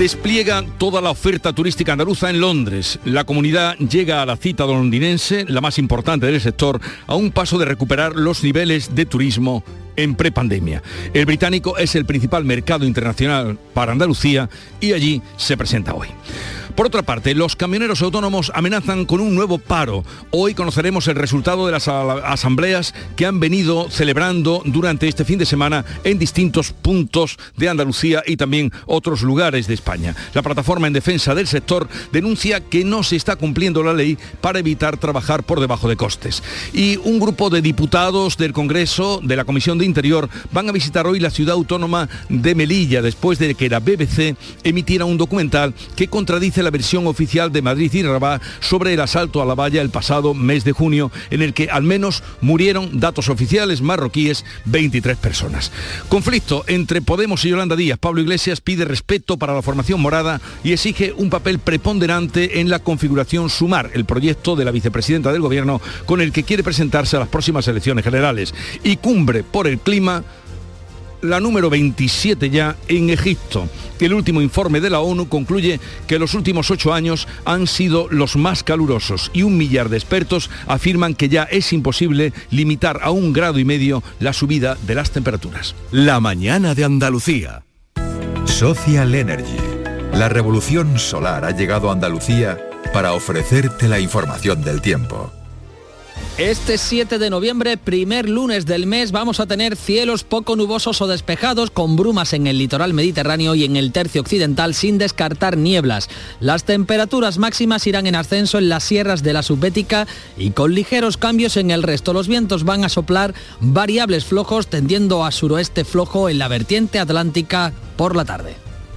despliega toda la oferta turística andaluza en Londres. La comunidad llega a la cita londinense, la más importante del sector, a un paso de recuperar los niveles de turismo en prepandemia. El británico es el principal mercado internacional para Andalucía y allí se presenta hoy. Por otra parte, los camioneros autónomos amenazan con un nuevo paro. Hoy conoceremos el resultado de las asambleas que han venido celebrando durante este fin de semana en distintos puntos de Andalucía y también otros lugares de España. La plataforma en defensa del sector denuncia que no se está cumpliendo la ley para evitar trabajar por debajo de costes. Y un grupo de diputados del Congreso de la Comisión de Interior van a visitar hoy la ciudad autónoma de Melilla después de que la BBC emitiera un documental que contradice la versión oficial de Madrid y Rabat sobre el asalto a la valla el pasado mes de junio, en el que al menos murieron datos oficiales marroquíes 23 personas. Conflicto entre Podemos y Yolanda Díaz. Pablo Iglesias pide respeto para la formación morada y exige un papel preponderante en la configuración Sumar, el proyecto de la vicepresidenta del gobierno con el que quiere presentarse a las próximas elecciones generales. Y cumbre por el clima la número 27 ya en Egipto. El último informe de la ONU concluye que los últimos ocho años han sido los más calurosos y un millar de expertos afirman que ya es imposible limitar a un grado y medio la subida de las temperaturas. La mañana de Andalucía. Social Energy. La revolución solar ha llegado a Andalucía para ofrecerte la información del tiempo. Este 7 de noviembre, primer lunes del mes, vamos a tener cielos poco nubosos o despejados con brumas en el litoral mediterráneo y en el tercio occidental sin descartar nieblas. Las temperaturas máximas irán en ascenso en las sierras de la subbética y con ligeros cambios en el resto. Los vientos van a soplar variables flojos tendiendo a suroeste flojo en la vertiente atlántica por la tarde.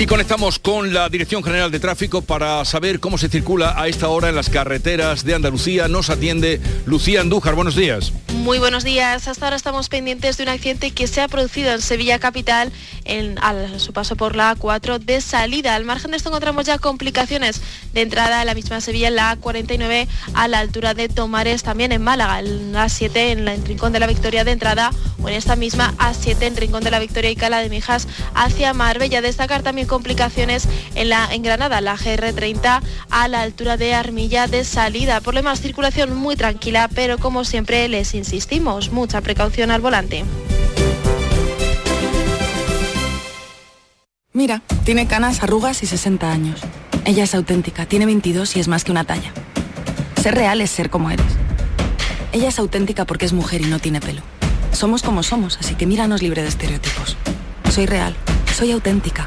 Y conectamos con la Dirección General de Tráfico para saber cómo se circula a esta hora en las carreteras de Andalucía. Nos atiende Lucía Andújar. Buenos días. Muy buenos días. Hasta ahora estamos pendientes de un accidente que se ha producido en Sevilla Capital en, a su paso por la A4 de salida. Al margen de esto encontramos ya complicaciones de entrada a la misma Sevilla en la A49 a la altura de Tomares, también en Málaga, en la A7 en el Rincón de la Victoria de entrada o en esta misma A7 en Rincón de la Victoria y Cala de Mijas hacia Marbella. Destacar también complicaciones en la en Granada, la GR30 a la altura de Armilla de salida. Lo demás, circulación muy tranquila, pero como siempre les insistimos, mucha precaución al volante. Mira, tiene canas, arrugas y 60 años. Ella es auténtica, tiene 22 y es más que una talla. Ser real es ser como eres. Ella es auténtica porque es mujer y no tiene pelo. Somos como somos, así que míranos libre de estereotipos. Soy real, soy auténtica.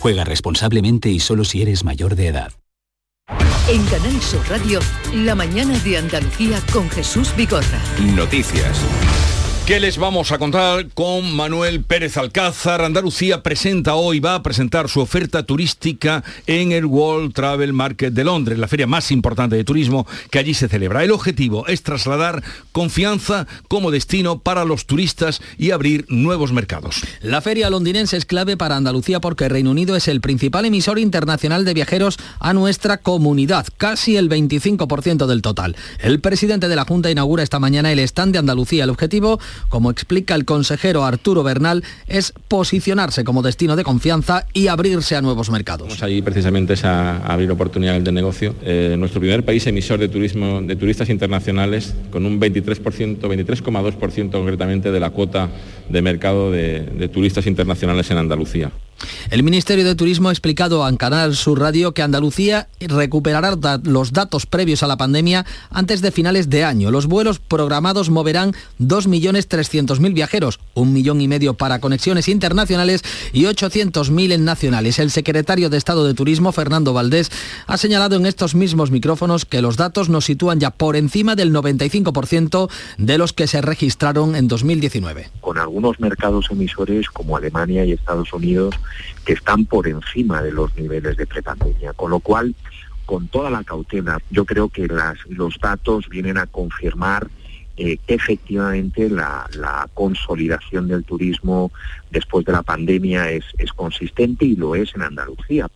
Juega responsablemente y solo si eres mayor de edad. En Canal Sur Radio, la mañana de Andalucía con Jesús Vigorra. Noticias. ¿Qué les vamos a contar con Manuel Pérez Alcázar? Andalucía presenta hoy, va a presentar su oferta turística en el World Travel Market de Londres, la feria más importante de turismo que allí se celebra. El objetivo es trasladar confianza como destino para los turistas y abrir nuevos mercados. La feria londinense es clave para Andalucía porque Reino Unido es el principal emisor internacional de viajeros a nuestra comunidad, casi el 25% del total. El presidente de la Junta inaugura esta mañana el stand de Andalucía. El objetivo como explica el consejero Arturo Bernal, es posicionarse como destino de confianza y abrirse a nuevos mercados. Vamos ahí precisamente es abrir oportunidades de negocio. Eh, nuestro primer país emisor de turismo de turistas internacionales con un 23%, 23,2% concretamente de la cuota de mercado de turistas internacionales en Andalucía. El Ministerio de Turismo ha explicado a Canal Sur Radio que Andalucía recuperará los datos previos a la pandemia antes de finales de año. Los vuelos programados moverán 2.300.000 viajeros, un millón y medio para conexiones internacionales y 800.000 en nacionales. El secretario de Estado de Turismo, Fernando Valdés, ha señalado en estos mismos micrófonos que los datos nos sitúan ya por encima del 95% de los que se registraron en 2019. Con algunos mercados emisores como Alemania y Estados Unidos que están por encima de los niveles de prepandemia, con lo cual, con toda la cautela, yo creo que los datos vienen a confirmar eh, que efectivamente la, consolidación del turismo después de la pandemia es consistente y lo es en Andalucía.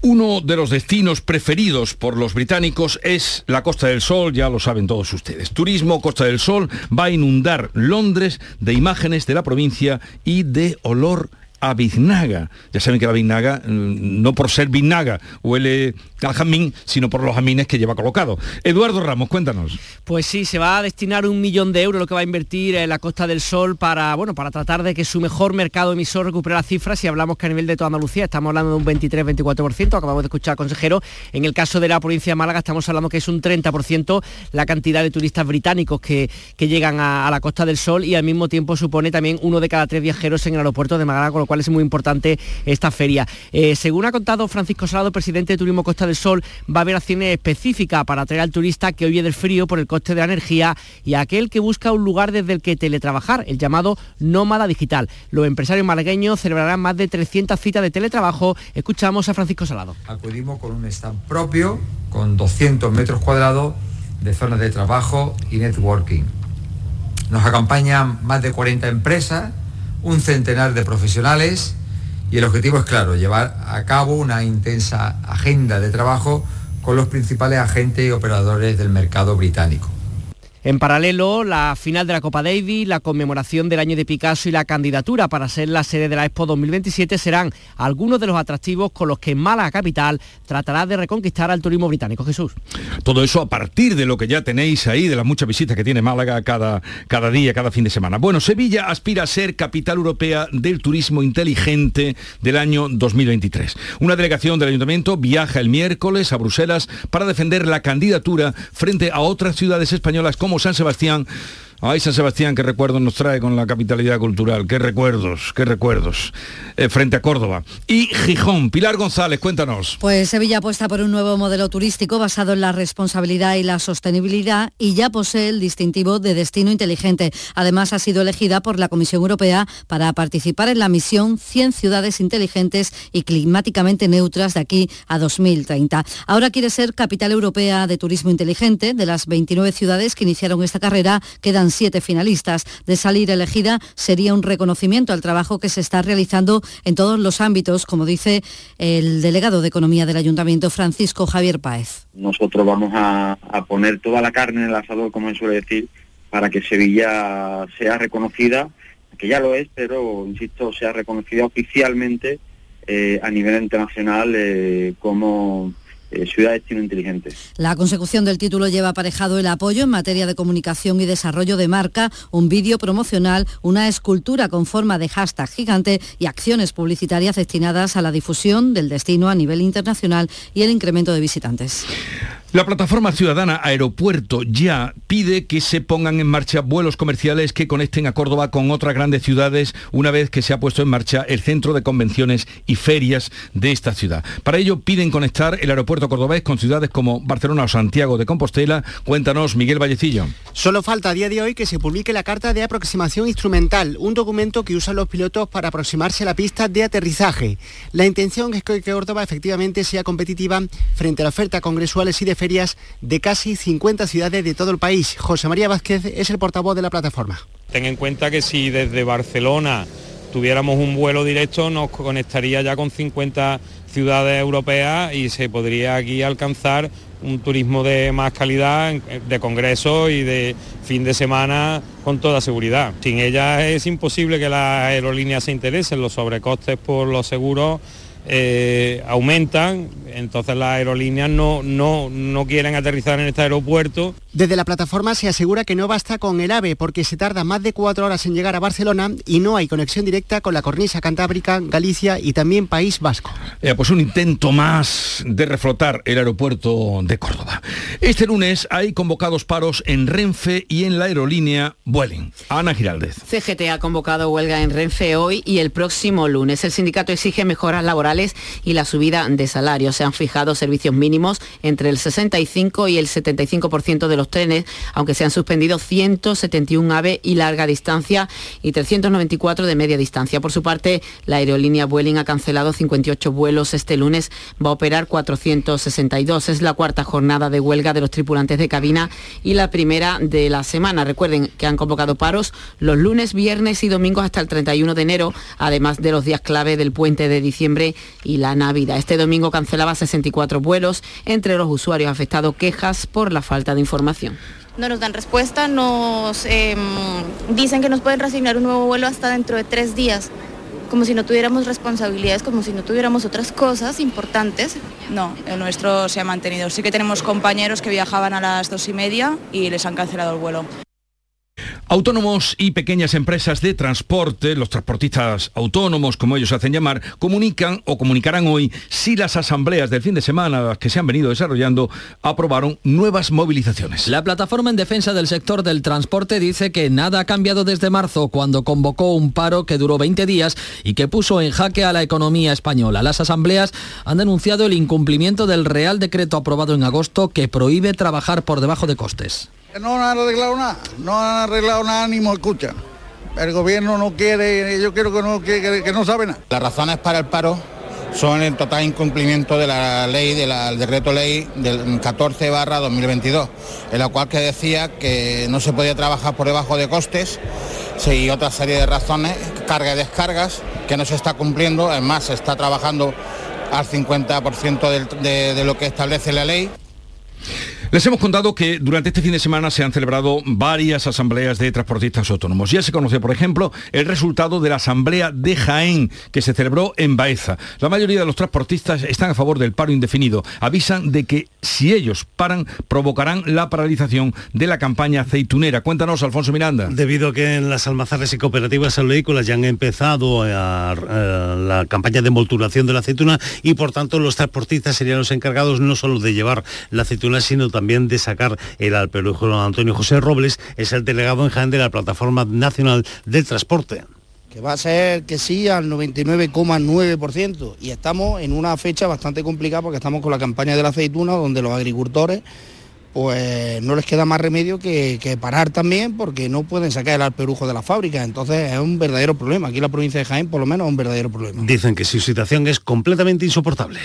Uno de los destinos preferidos por los británicos es la Costa del Sol, ya lo saben todos ustedes. Turismo Costa del Sol va a inundar Londres de imágenes de la provincia y de olor a biznaga. Ya saben que la biznaga, mm, no por ser biznaga, huele al jamín, sino por los jamines que lleva colocado. Eduardo Ramos, cuéntanos. Pues sí, se va a destinar un millón de euros lo que va a invertir en la Costa del Sol para, bueno, para tratar de que su mejor mercado emisor recupere las cifras. Si hablamos que a nivel de toda Andalucía estamos hablando de un 23-24%, acabamos de escuchar consejero. En el caso de la provincia de Málaga estamos hablando que es un 30% la cantidad de turistas británicos que, que llegan a, a, la Costa del Sol y al mismo tiempo supone también uno de cada tres viajeros en el aeropuerto de Málaga, cual es muy importante esta feria. Eh, según ha contado Francisco Salado, presidente de Turismo Costa del Sol, va a haber acciones específicas para atraer al turista que huye del frío por el coste de la energía y aquel que busca un lugar desde el que teletrabajar, el llamado nómada digital. Los empresarios malagueños celebrarán más de 300 citas de teletrabajo. Escuchamos a Francisco Salado. Acudimos con un stand propio, con 200 metros cuadrados de zonas de trabajo y networking. Nos acompañan más de 40 empresas, un centenar de profesionales y el objetivo es claro, llevar a cabo una intensa agenda de trabajo con los principales agentes y operadores del mercado británico. En paralelo, la final de la Copa Davis, la conmemoración del año de Picasso y la candidatura para ser la sede de la Expo 2027 serán algunos de los atractivos con los que Málaga Capital tratará de reconquistar al turismo británico. Jesús. Todo eso a partir de lo que ya tenéis ahí, de las muchas visitas que tiene Málaga cada, cada día, cada fin de semana. Bueno, Sevilla aspira a ser capital europea del turismo inteligente del año 2023. Una delegación del ayuntamiento viaja el miércoles a Bruselas para defender la candidatura frente a otras ciudades españolas como San Sebastián Ay, San Sebastián, qué recuerdos nos trae con la capitalidad cultural, qué recuerdos, qué recuerdos, eh, frente a Córdoba. Y Gijón, Pilar González, cuéntanos. Pues Sevilla apuesta por un nuevo modelo turístico basado en la responsabilidad y la sostenibilidad y ya posee el distintivo de destino inteligente. Además, ha sido elegida por la Comisión Europea para participar en la misión 100 ciudades inteligentes y climáticamente neutras de aquí a 2030. Ahora quiere ser capital europea de turismo inteligente. De las 29 ciudades que iniciaron esta carrera, quedan siete finalistas. De salir elegida sería un reconocimiento al trabajo que se está realizando en todos los ámbitos, como dice el delegado de Economía del Ayuntamiento, Francisco Javier Páez. Nosotros vamos a, poner toda la carne en el asador, como se suele decir, para que Sevilla sea reconocida, que ya lo es, pero, insisto, sea reconocida oficialmente eh, a nivel internacional eh, como eh, ciudad destino inteligente. La consecución del título lleva aparejado el apoyo en materia de comunicación y desarrollo de marca, un vídeo promocional, una escultura con forma de hashtag gigante y acciones publicitarias destinadas a la difusión del destino a nivel internacional y el incremento de visitantes. La plataforma ciudadana Aeropuerto Ya pide que se pongan en marcha vuelos comerciales que conecten a Córdoba con otras grandes ciudades una vez que se ha puesto en marcha el centro de convenciones y ferias de esta ciudad. Para ello piden conectar el aeropuerto cordobés con ciudades como Barcelona o Santiago de Compostela. Cuéntanos, Miguel Vallecillo. Solo falta a día de hoy que se publique la carta de aproximación instrumental, un documento que usan los pilotos para aproximarse a la pista de aterrizaje. La intención es que Córdoba efectivamente sea competitiva frente a la oferta congresuales y de ferias de casi 50 ciudades de todo el país. José María Vázquez es el portavoz de la plataforma. Ten en cuenta que si desde Barcelona tuviéramos un vuelo directo nos conectaría ya con 50 ciudades europeas y se podría aquí alcanzar un turismo de más calidad, de congreso y de fin de semana con toda seguridad. Sin ella es imposible que las aerolíneas se interesen, los sobrecostes por los seguros eh, aumentan, entonces las aerolíneas no, no, no quieren aterrizar en este aeropuerto. Desde la plataforma se asegura que no basta con el AVE porque se tarda más de cuatro horas en llegar a Barcelona y no hay conexión directa con la cornisa cantábrica, Galicia y también País Vasco. Eh, pues un intento más de reflotar el aeropuerto de Córdoba. Este lunes hay convocados paros en Renfe y en la aerolínea Vueling. Ana Giraldez. CGT ha convocado huelga en Renfe hoy y el próximo lunes. El sindicato exige mejoras laborales y la subida de salarios. Se han fijado servicios mínimos entre el 65 y el 75% de los trenes, aunque se han suspendido 171 AVE y larga distancia y 394 de media distancia. Por su parte, la aerolínea Vueling ha cancelado 58 vuelos este lunes, va a operar 462. Es la cuarta jornada de huelga de los tripulantes de cabina y la primera de la semana. Recuerden que han convocado paros los lunes, viernes y domingos hasta el 31 de enero, además de los días clave del puente de diciembre y la Navidad. Este domingo cancelaba 64 vuelos, entre los usuarios afectados quejas por la falta de información. No nos dan respuesta, nos em, dicen que nos pueden reasignar un nuevo vuelo hasta dentro de tres días como si no tuviéramos responsabilidades, como si no tuviéramos otras cosas importantes. No, el nuestro se ha mantenido. Sí que tenemos compañeros que viajaban a las dos y media y les han cancelado el vuelo. Autónomos y pequeñas empresas de transporte, los transportistas autónomos, como ellos hacen llamar, comunican o comunicarán hoy si las asambleas del fin de semana que se han venido desarrollando aprobaron nuevas movilizaciones. La plataforma en defensa del sector del transporte dice que nada ha cambiado desde marzo, cuando convocó un paro que duró 20 días y que puso en jaque a la economía española. Las asambleas han denunciado el incumplimiento del Real Decreto aprobado en agosto que prohíbe trabajar por debajo de costes. No han arreglado nada, no han arreglado nada ni me escuchan. El gobierno no quiere, yo quiero que no, que, que no sabe nada. Las razones para el paro son el total incumplimiento de la ley, del decreto ley del 14 barra 2022, en la cual que decía que no se podía trabajar por debajo de costes y otra serie de razones, carga y descargas, que no se está cumpliendo, es más, se está trabajando al 50% de, de lo que establece la ley. Les hemos contado que durante este fin de semana se han celebrado varias asambleas de transportistas autónomos. Ya se conoce, por ejemplo, el resultado de la asamblea de Jaén, que se celebró en Baeza. La mayoría de los transportistas están a favor del paro indefinido. Avisan de que si ellos paran, provocarán la paralización de la campaña aceitunera. Cuéntanos, Alfonso Miranda. Debido a que en las almazares y cooperativas agrícolas ya han empezado la campaña de envolturación de la aceituna y por tanto los transportistas serían los encargados no solo de llevar la aceituna, sino también también de sacar el alpelujo. Antonio José Robles es el delegado en Jaén de la Plataforma Nacional del Transporte que va a ser que sí al 99,9% y estamos en una fecha bastante complicada porque estamos con la campaña de la aceituna donde los agricultores pues no les queda más remedio que, que, parar también porque no pueden sacar el alperujo de la fábrica. Entonces es un verdadero problema. Aquí en la provincia de Jaén por lo menos es un verdadero problema. Dicen que su situación es completamente insoportable.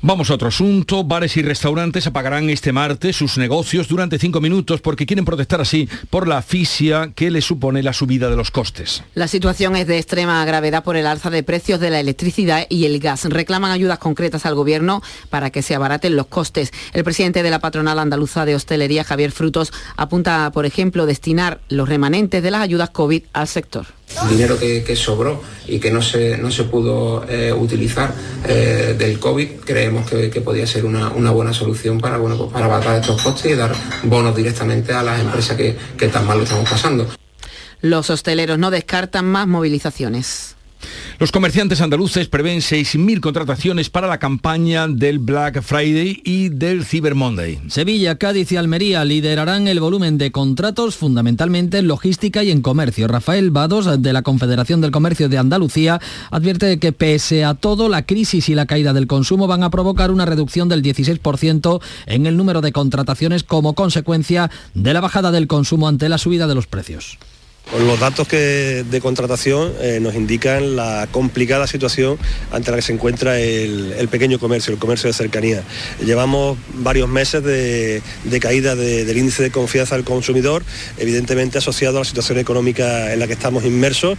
Vamos a otro asunto. Bares y restaurantes apagarán este martes sus negocios durante cinco minutos porque quieren protestar así por la asfixia que les supone la subida de los costes. La situación es de extrema gravedad por el alza de precios de la electricidad y el gas. Reclaman ayudas concretas al gobierno para que se abaraten los costes. El presidente de la patronal andaluza de hostelería, Javier Frutos, apunta, por ejemplo, destinar los remanentes de las ayudas COVID al sector dinero que, sobró y que no se, no se pudo eh, utilizar eh, del COVID, creemos que, podía ser una, buena solución para, bueno, pues para abatar estos costes y dar bonos directamente a las empresas que, que tan mal lo estamos pasando. Los hosteleros no descartan más movilizaciones. Los comerciantes andaluces prevén 6.000 contrataciones para la campaña del Black Friday y del Cyber Monday. Sevilla, Cádiz y Almería liderarán el volumen de contratos fundamentalmente en logística y en comercio. Rafael Vados, de la Confederación del Comercio de Andalucía, advierte que pese a todo, la crisis y la caída del consumo van a provocar una reducción del 16% en el número de contrataciones como consecuencia de la bajada del consumo ante la subida de los precios. Los datos que, de contratación eh, nos indican la complicada situación ante la que se encuentra el, pequeño comercio, el comercio de cercanía. Llevamos varios meses de, caída del índice de confianza del consumidor, evidentemente asociado a la situación económica en la que estamos inmersos.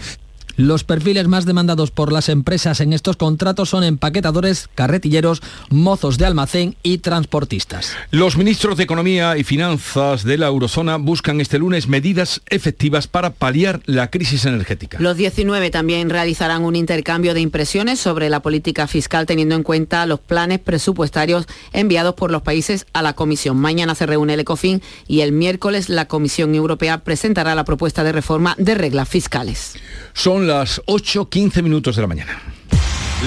Los perfiles más demandados por las empresas en estos contratos son empaquetadores, carretilleros, mozos de almacén y transportistas. Los ministros de Economía y Finanzas de la eurozona buscan este lunes medidas efectivas para paliar la crisis energética. Los 19 también realizarán un intercambio de impresiones sobre la política fiscal teniendo en cuenta los planes presupuestarios enviados por los países a la Comisión. Mañana se reúne el ECOFIN y el miércoles la Comisión Europea presentará la propuesta de reforma de reglas fiscales. Son las 8.15 minutos de la mañana.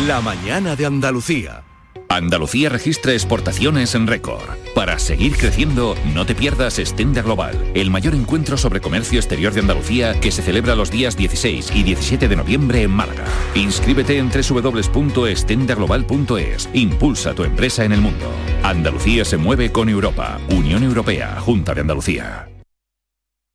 La mañana de Andalucía. Andalucía registra exportaciones en récord. Para seguir creciendo, no te pierdas Estenda Global, el mayor encuentro sobre comercio exterior de Andalucía que se celebra los días 16 y 17 de noviembre en Málaga. Inscríbete en www.estendaglobal.es. Impulsa tu empresa en el mundo. Andalucía se mueve con Europa. Unión Europea, Junta de Andalucía.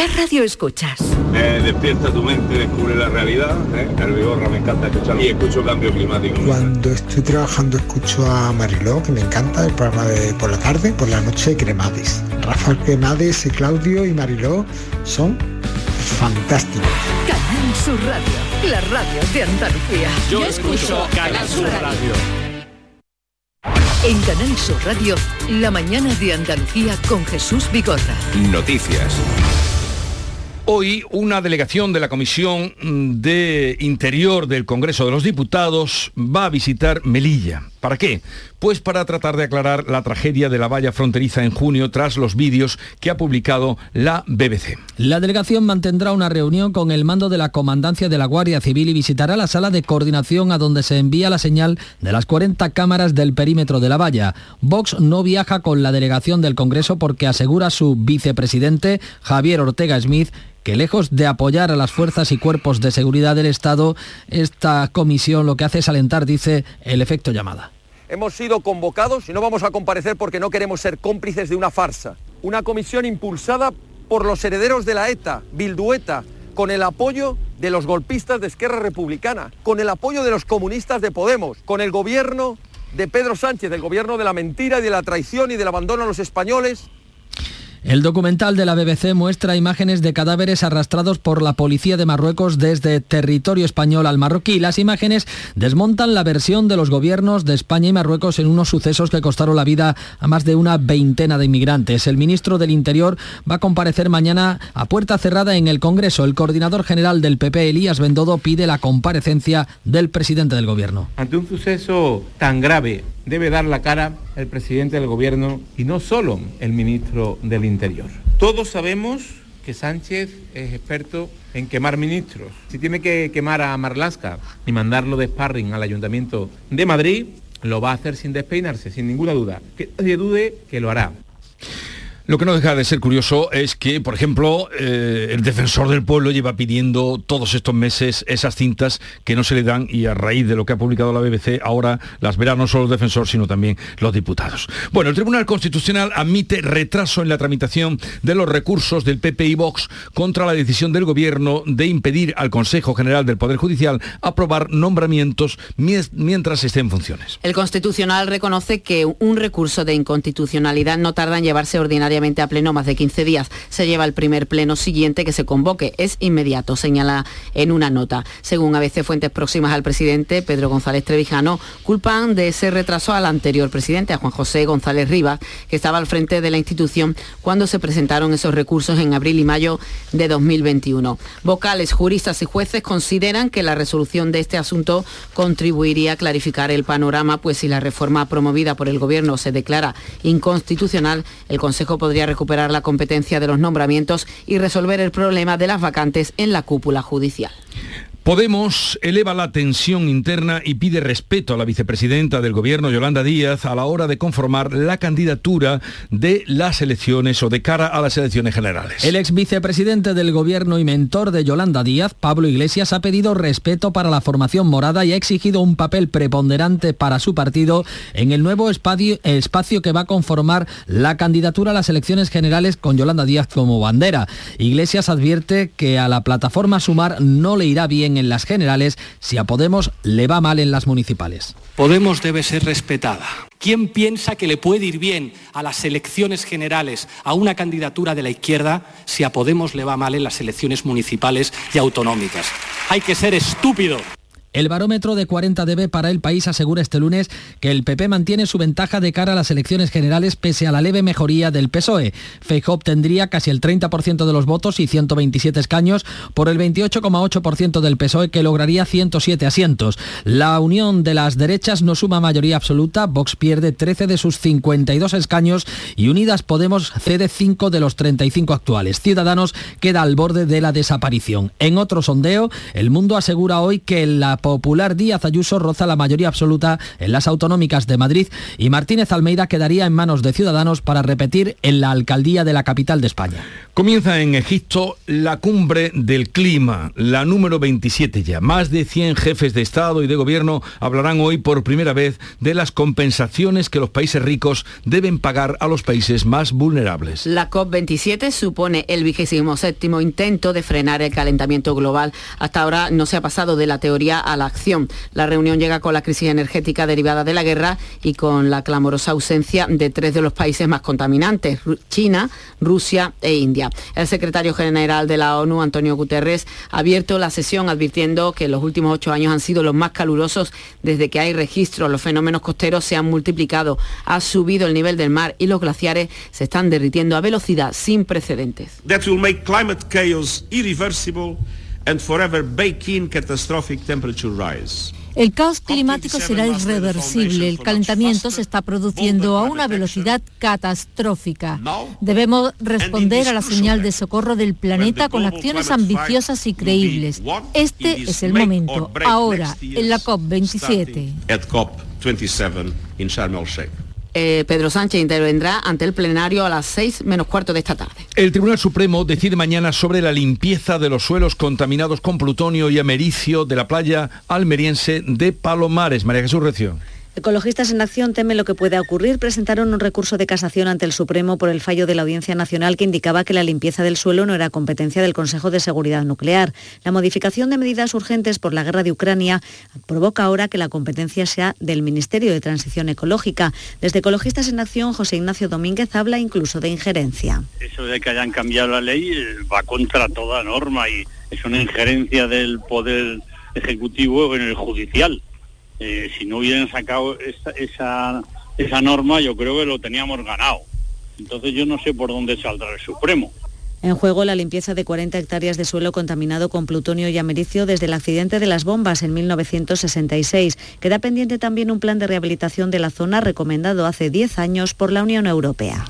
¿Qué radio escuchas? Eh, despierta tu mente, descubre la realidad. ¿eh? El Vigorra me encanta escuchar y escucho cambio climático. Cuando estoy trabajando escucho a Mariló, que me encanta, el programa de por la tarde, por la noche Cremades. Rafael Cremades, Claudio y Mariló son fantásticos. Canal Sur Radio, la radio de Andalucía. Yo, escucho Canal Sur Radio. En Canal Sur Radio, la mañana de Andalucía con Jesús Vigorra. Noticias. Hoy una delegación de la Comisión de Interior del Congreso de los Diputados va a visitar Melilla. ¿Para qué? Pues para tratar de aclarar la tragedia de la valla fronteriza en junio tras los vídeos que ha publicado la BBC. La delegación mantendrá una reunión con el mando de la Comandancia de la Guardia Civil y visitará la sala de coordinación a donde se envía la señal de las 40 cámaras del perímetro de la valla. Vox no viaja con la delegación del Congreso porque asegura su vicepresidente, Javier Ortega Smith, que lejos de apoyar a las fuerzas y cuerpos de seguridad del Estado, esta comisión lo que hace es alentar, dice, el efecto llamada. Hemos sido convocados y no vamos a comparecer porque no queremos ser cómplices de una farsa. Una comisión impulsada por los herederos de la ETA, Bildueta, con el apoyo de los golpistas de Esquerra Republicana, con el apoyo de los comunistas de Podemos, con el gobierno de Pedro Sánchez, del gobierno de la mentira y de la traición y del abandono a los españoles, el documental de la BBC muestra imágenes de cadáveres arrastrados por la policía de Marruecos desde territorio español al marroquí. Las imágenes desmontan la versión de los gobiernos de España y Marruecos en unos sucesos que costaron la vida a más de una veintena de inmigrantes. El ministro del Interior va a comparecer mañana a puerta cerrada en el Congreso. El coordinador general del PP, Elías Bendodo, pide la comparecencia del presidente del Gobierno. Ante un suceso tan grave debe dar la cara el presidente del gobierno y no solo el ministro del Interior. Todos sabemos que Sánchez es experto en quemar ministros. Si tiene que quemar a Marlasca y mandarlo de sparring al Ayuntamiento de Madrid, lo va a hacer sin despeinarse, sin ninguna duda. Que nadie dude que lo hará. Lo que no deja de ser curioso es que, por ejemplo, eh, el defensor del pueblo lleva pidiendo todos estos meses esas cintas que no se le dan y a raíz de lo que ha publicado la BBC ahora las verán no solo el defensor sino también los diputados. Bueno, el Tribunal Constitucional admite retraso en la tramitación de los recursos del PP y Vox contra la decisión del Gobierno de impedir al Consejo General del Poder Judicial aprobar nombramientos mientras esté en funciones. El Constitucional reconoce que un recurso de inconstitucionalidad no tarda en llevarse ordinariamente a pleno más de 15 días. Se lleva el primer pleno siguiente que se convoque. Es inmediato, señala en una nota. Según a veces fuentes próximas al presidente, Pedro González Trevijano, culpan de ese retraso al anterior presidente, a Juan José González Rivas, que estaba al frente de la institución cuando se presentaron esos recursos en abril y mayo de 2021. Vocales, juristas y jueces consideran que la resolución de este asunto contribuiría a clarificar el panorama, pues si la reforma promovida por el Gobierno se declara inconstitucional, el Consejo podría recuperar la competencia de los nombramientos y resolver el problema de las vacantes en la cúpula judicial. Podemos eleva la tensión interna y pide respeto a la vicepresidenta del gobierno, Yolanda Díaz, a la hora de conformar la candidatura de las elecciones o de cara a las elecciones generales. El ex vicepresidente del gobierno y mentor de Yolanda Díaz, Pablo Iglesias, ha pedido respeto para la formación morada y ha exigido un papel preponderante para su partido en el nuevo espacio, espacio que va a conformar la candidatura a las elecciones generales con Yolanda Díaz como bandera. Iglesias advierte que a la plataforma Sumar no le irá bien en las generales si a Podemos le va mal en las municipales. Podemos debe ser respetada. ¿Quién piensa que le puede ir bien a las elecciones generales a una candidatura de la izquierda si a Podemos le va mal en las elecciones municipales y autonómicas? Hay que ser estúpido. El barómetro de 40 dB para el país asegura este lunes que el PP mantiene su ventaja de cara a las elecciones generales pese a la leve mejoría del PSOE. Feijóo obtendría casi el 30% de los votos y 127 escaños por el 28,8% del PSOE que lograría 107 asientos. La unión de las derechas no suma mayoría absoluta, Vox pierde 13 de sus 52 escaños y Unidas Podemos cede 5 de los 35 actuales. Ciudadanos queda al borde de la desaparición. En otro sondeo, El Mundo asegura hoy que la popular Díaz Ayuso roza la mayoría absoluta en las autonómicas de Madrid y Martínez Almeida quedaría en manos de Ciudadanos para repetir en la alcaldía de la capital de España. Comienza en Egipto la cumbre del clima, la número 27 ya. Más de 100 jefes de Estado y de Gobierno hablarán hoy por primera vez de las compensaciones que los países ricos deben pagar a los países más vulnerables. La COP27 supone el vigésimo séptimo intento de frenar el calentamiento global. Hasta ahora no se ha pasado de la teoría a la acción. La reunión llega con la crisis energética derivada de la guerra y con la clamorosa ausencia de tres de los países más contaminantes, China, Rusia e India. El secretario general de la ONU, Antonio Guterres, ha abierto la sesión advirtiendo que los últimos ocho años han sido los más calurosos desde que hay registros. Los fenómenos costeros se han multiplicado, ha subido el nivel del mar y los glaciares se están derritiendo a velocidad sin precedentes. And forever bake in catastrophic temperature rise. El caos climático será irreversible. El calentamiento se está produciendo a una velocidad catastrófica. Debemos responder a la señal de socorro del planeta con acciones ambiciosas y creíbles. Este es el momento, ahora, en la COP27. Eh, Pedro Sánchez intervendrá ante el plenario a las 6 menos cuarto de esta tarde. El Tribunal Supremo decide mañana sobre la limpieza de los suelos contaminados con plutonio y americio de la playa almeriense de Palomares. María Jesús Recio. Ecologistas en Acción temen lo que pueda ocurrir. Presentaron un recurso de casación ante el Supremo por el fallo de la Audiencia Nacional que indicaba que la limpieza del suelo no era competencia del Consejo de Seguridad Nuclear. La modificación de medidas urgentes por la guerra de Ucrania provoca ahora que la competencia sea del Ministerio de Transición Ecológica. Desde Ecologistas en Acción, José Ignacio Domínguez habla incluso de injerencia. Eso de que hayan cambiado la ley eh, va contra toda norma y es una injerencia del Poder Ejecutivo en el Judicial eh, si no hubieran sacado esa, esa norma, yo creo que lo teníamos ganado. Entonces yo no sé por dónde saldrá el Supremo. En juego la limpieza de 40 hectáreas de suelo contaminado con plutonio y americio desde el accidente de las bombas en 1966. Queda pendiente también un plan de rehabilitación de la zona recomendado hace 10 años por la Unión Europea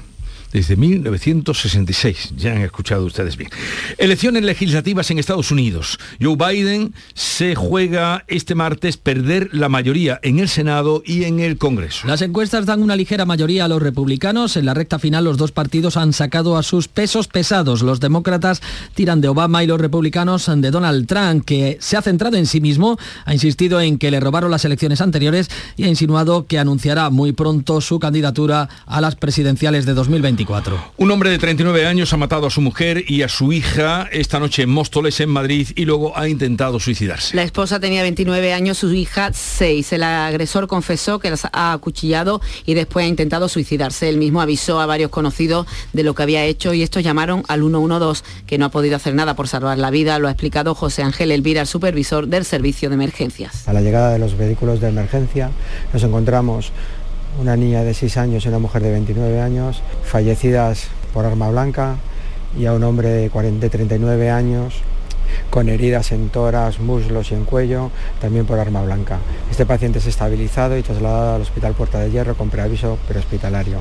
desde 1966. Ya han escuchado ustedes bien. Elecciones legislativas en Estados Unidos. Joe Biden se juega este martes perder la mayoría en el Senado y en el Congreso. Las encuestas dan una ligera mayoría a los republicanos. En la recta final los dos partidos han sacado a sus pesos pesados. Los demócratas tiran de Obama y los republicanos de Donald Trump, que se ha centrado en sí mismo, ha insistido en que le robaron las elecciones anteriores y ha insinuado que anunciará muy pronto su candidatura a las presidenciales de 2020. Un hombre de 39 años ha matado a su mujer y a su hija esta noche en Móstoles, en Madrid, y luego ha intentado suicidarse. La esposa tenía 29 años, su hija 6. El agresor confesó que las ha acuchillado y después ha intentado suicidarse. Él mismo avisó a varios conocidos de lo que había hecho y estos llamaron al 112, que no ha podido hacer nada por salvar la vida. Lo ha explicado José Ángel Elvira, el supervisor del servicio de emergencias. A la llegada de los vehículos de emergencia nos encontramos una niña de 6 años y una mujer de 29 años, fallecidas por arma blanca, y a un hombre de, 40, 39 años con heridas en toras, muslos y en cuello, también por arma blanca. Este paciente es estabilizado y trasladado al Hospital Puerta de Hierro con preaviso prehospitalario.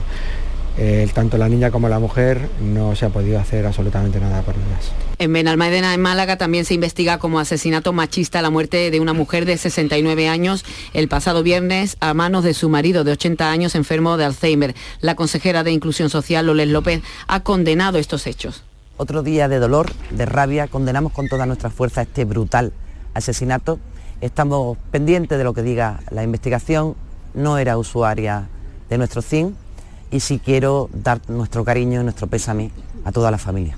Eh, tanto la niña como la mujer no se ha podido hacer absolutamente nada por ellas. En Benalmádena, en Málaga, también se investiga como asesinato machista la muerte de una mujer de 69 años el pasado viernes a manos de su marido de 80 años enfermo de Alzheimer. La consejera de Inclusión Social, Loles López, ha condenado estos hechos. Otro día de dolor, de rabia, condenamos con toda nuestra fuerza este brutal asesinato. Estamos pendientes de lo que diga la investigación. No era usuaria de nuestro CIN y sí quiero dar nuestro cariño nuestro pésame a toda la familia.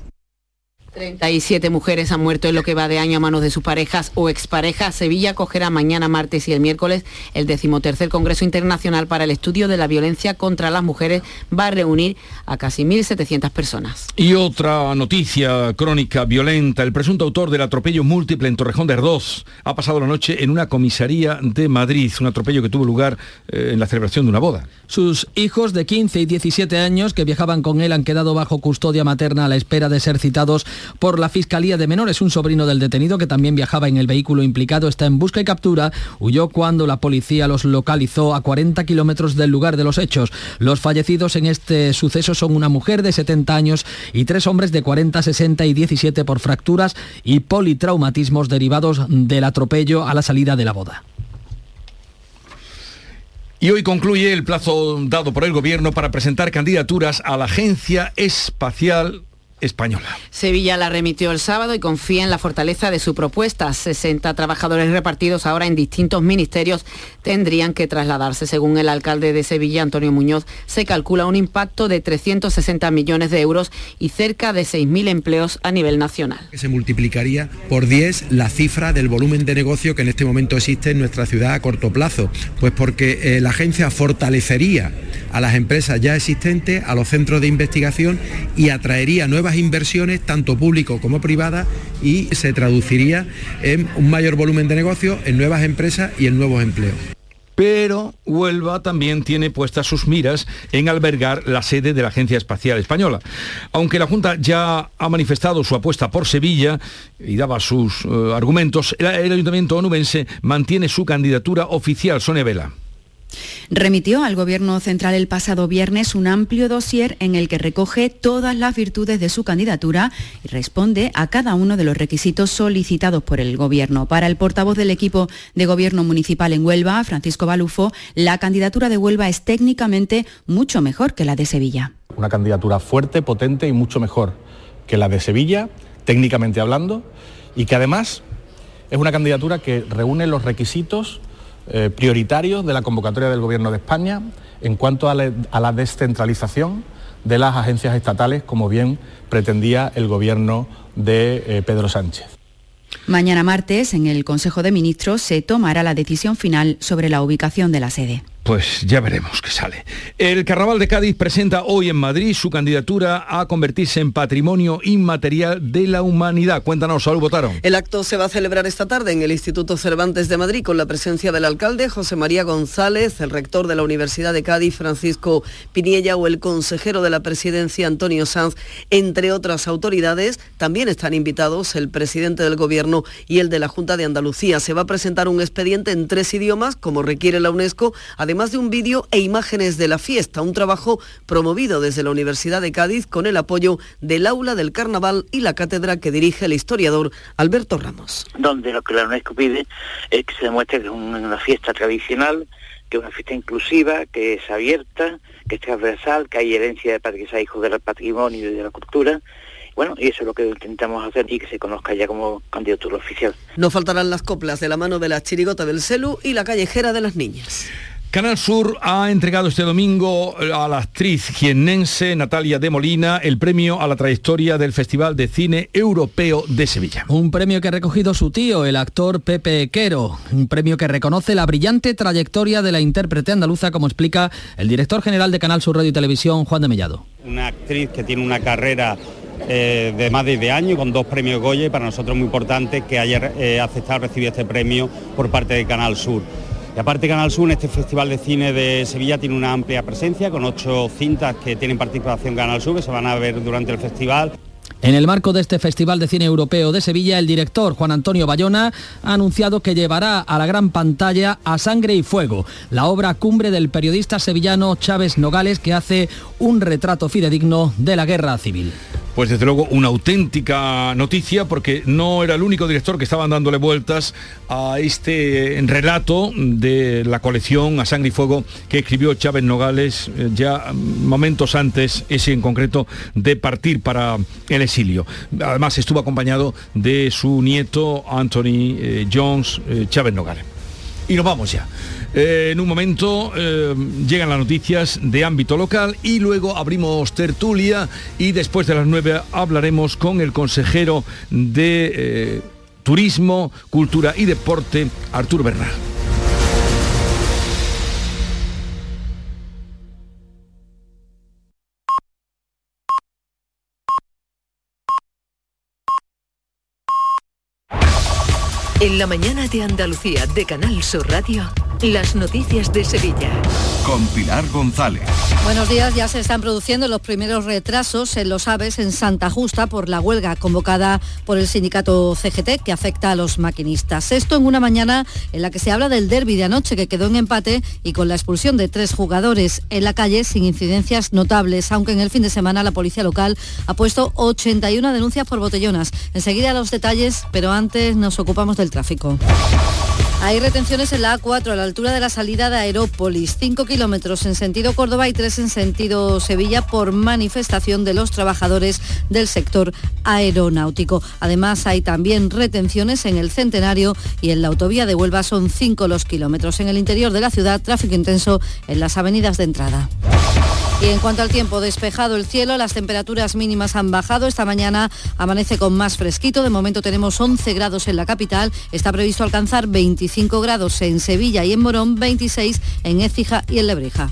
37 mujeres han muerto en lo que va de año a manos de sus parejas o exparejas. Sevilla acogerá mañana, martes y el miércoles el decimotercer Congreso Internacional para el Estudio de la Violencia contra las Mujeres. Va a reunir a casi 1.700 personas. Y otra noticia crónica violenta. El presunto autor del atropello múltiple en Torrejón de Ardoz ha pasado la noche en una comisaría de Madrid. Un atropello que tuvo lugar eh, en la celebración de una boda. Sus hijos de 15 y 17 años que viajaban con él han quedado bajo custodia materna a la espera de ser citados por la Fiscalía de Menores. Un sobrino del detenido que también viajaba en el vehículo implicado está en busca y captura. Huyó cuando la policía los localizó a 40 kilómetros del lugar de los hechos. Los fallecidos en este suceso son una mujer de 70 años y tres hombres de 40, 60 y 17 por fracturas y politraumatismos derivados del atropello a la salida de la boda. Y hoy concluye el plazo dado por el Gobierno para presentar candidaturas a la Agencia Espacial española. Sevilla la remitió el sábado y confía en la fortaleza de su propuesta. 60 trabajadores repartidos ahora en distintos ministerios tendrían que trasladarse. Según el alcalde de Sevilla, Antonio Muñoz, se calcula un impacto de 360 millones de euros y cerca de 6.000 empleos a nivel nacional. Se multiplicaría por 10 la cifra del volumen de negocio que en este momento existe en nuestra ciudad a corto plazo, pues porque eh, la agencia fortalecería a las empresas ya existentes, a los centros de investigación y atraería nuevas inversiones, tanto público como privadas, y se traduciría en un mayor volumen de negocio, en nuevas empresas y en nuevos empleos pero Huelva también tiene puestas sus miras en albergar la sede de la Agencia Espacial Española. Aunque la Junta ya ha manifestado su apuesta por Sevilla y daba sus eh, argumentos, el, el Ayuntamiento onubense mantiene su candidatura oficial, Sonia Vela remitió al Gobierno Central el pasado viernes un amplio dossier en el que recoge todas las virtudes de su candidatura y responde a cada uno de los requisitos solicitados por el Gobierno. Para el portavoz del equipo de Gobierno Municipal en Huelva, Francisco Balufo, la candidatura de Huelva es técnicamente mucho mejor que la de Sevilla. Una candidatura fuerte, potente y mucho mejor que la de Sevilla, técnicamente hablando, y que además es una candidatura que reúne los requisitos eh, prioritarios de la convocatoria del Gobierno de España en cuanto a la, descentralización de las agencias estatales, como bien pretendía el Gobierno de eh, Pedro Sánchez. Mañana martes, en el Consejo de Ministros, se tomará la decisión final sobre la ubicación de la sede. Pues ya veremos qué sale. El Carnaval de Cádiz presenta hoy en Madrid su candidatura a convertirse en patrimonio inmaterial de la humanidad. Cuéntanos, Saúl Votaron. El acto se va a celebrar esta tarde en el Instituto Cervantes de Madrid con la presencia del alcalde José María González, el rector de la Universidad de Cádiz Francisco Piniella o el consejero de la presidencia Antonio Sanz, entre otras autoridades. También están invitados el presidente del gobierno y el de la Junta de Andalucía. Se va a presentar un expediente en tres idiomas, como requiere la UNESCO, de un vídeo e imágenes de la fiesta, un trabajo promovido desde la Universidad de Cádiz con el apoyo del Aula del Carnaval y la cátedra que dirige el historiador Alberto Ramos. Donde lo que la UNESCO pide es que se demuestre que es una fiesta tradicional, que es una fiesta inclusiva, que es abierta, que es transversal, que hay herencia de que sea hijo del patrimonio y de la cultura bueno, y eso es lo que intentamos hacer y que se conozca ya como candidatura oficial. No faltarán las coplas de la mano de la chirigota del Celu y la callejera de las niñas. Canal Sur ha entregado este domingo a la actriz jiennense Natalia de Molina el premio a la trayectoria del Festival de Cine Europeo de Sevilla. Un premio que ha recogido su tío, el actor Pepe Quero. Un premio que reconoce la brillante trayectoria de la intérprete andaluza, como explica el director general de Canal Sur Radio y Televisión, Juan de Mellado. Una actriz que tiene una carrera eh, de más de 10 años con dos premios Goya y para nosotros es muy importante que haya eh, aceptado recibir este premio por parte de Canal Sur. Y aparte Canal Sur, este Festival de Cine de Sevilla tiene una amplia presencia con ocho cintas que tienen participación Canal Sur, que se van a ver durante el festival. En el marco de este Festival de Cine Europeo de Sevilla, el director Juan Antonio Bayona ha anunciado que llevará a la gran pantalla A Sangre y Fuego, la obra cumbre del periodista sevillano Chávez Nogales que hace un retrato fidedigno de la guerra civil. Pues desde luego una auténtica noticia porque no era el único director que estaban dándole vueltas a este relato de la colección A Sangre y Fuego que escribió Chávez Nogales eh, ya momentos antes, ese en concreto, de partir para el exilio. Además estuvo acompañado de su nieto Anthony eh, Jones eh, Chávez Nogales. Y nos vamos ya. Eh, en un momento eh, llegan las noticias de ámbito local y luego abrimos tertulia y después de las nueve hablaremos con el consejero de eh, Turismo, Cultura y Deporte, Arturo Bernal. En la mañana de Andalucía de Canal Sur Radio, las noticias de Sevilla. Con Pilar González. Buenos días, ya se están produciendo los primeros retrasos en los aves en Santa Justa por la huelga convocada por el sindicato CGT que afecta a los maquinistas. Esto en una mañana en la que se habla del derby de anoche que quedó en empate y con la expulsión de tres jugadores en la calle sin incidencias notables, aunque en el fin de semana la policía local ha puesto 81 denuncias por botellonas. Enseguida los detalles, pero antes nos ocupamos del tráfico. Hay retenciones en la A4 a la altura de la salida de Aerópolis, 5 kilómetros en sentido Córdoba y 3 en sentido Sevilla por manifestación de los trabajadores del sector aeronáutico. Además hay también retenciones en el Centenario y en la autovía de Huelva son 5 los kilómetros. En el interior de la ciudad, tráfico intenso en las avenidas de entrada. Y en cuanto al tiempo, despejado el cielo, las temperaturas mínimas han bajado. Esta mañana amanece con más fresquito. De momento tenemos 11 grados en la capital. Está previsto alcanzar 25 grados en Sevilla y en Morón, 26 en Écija y en Lebrija.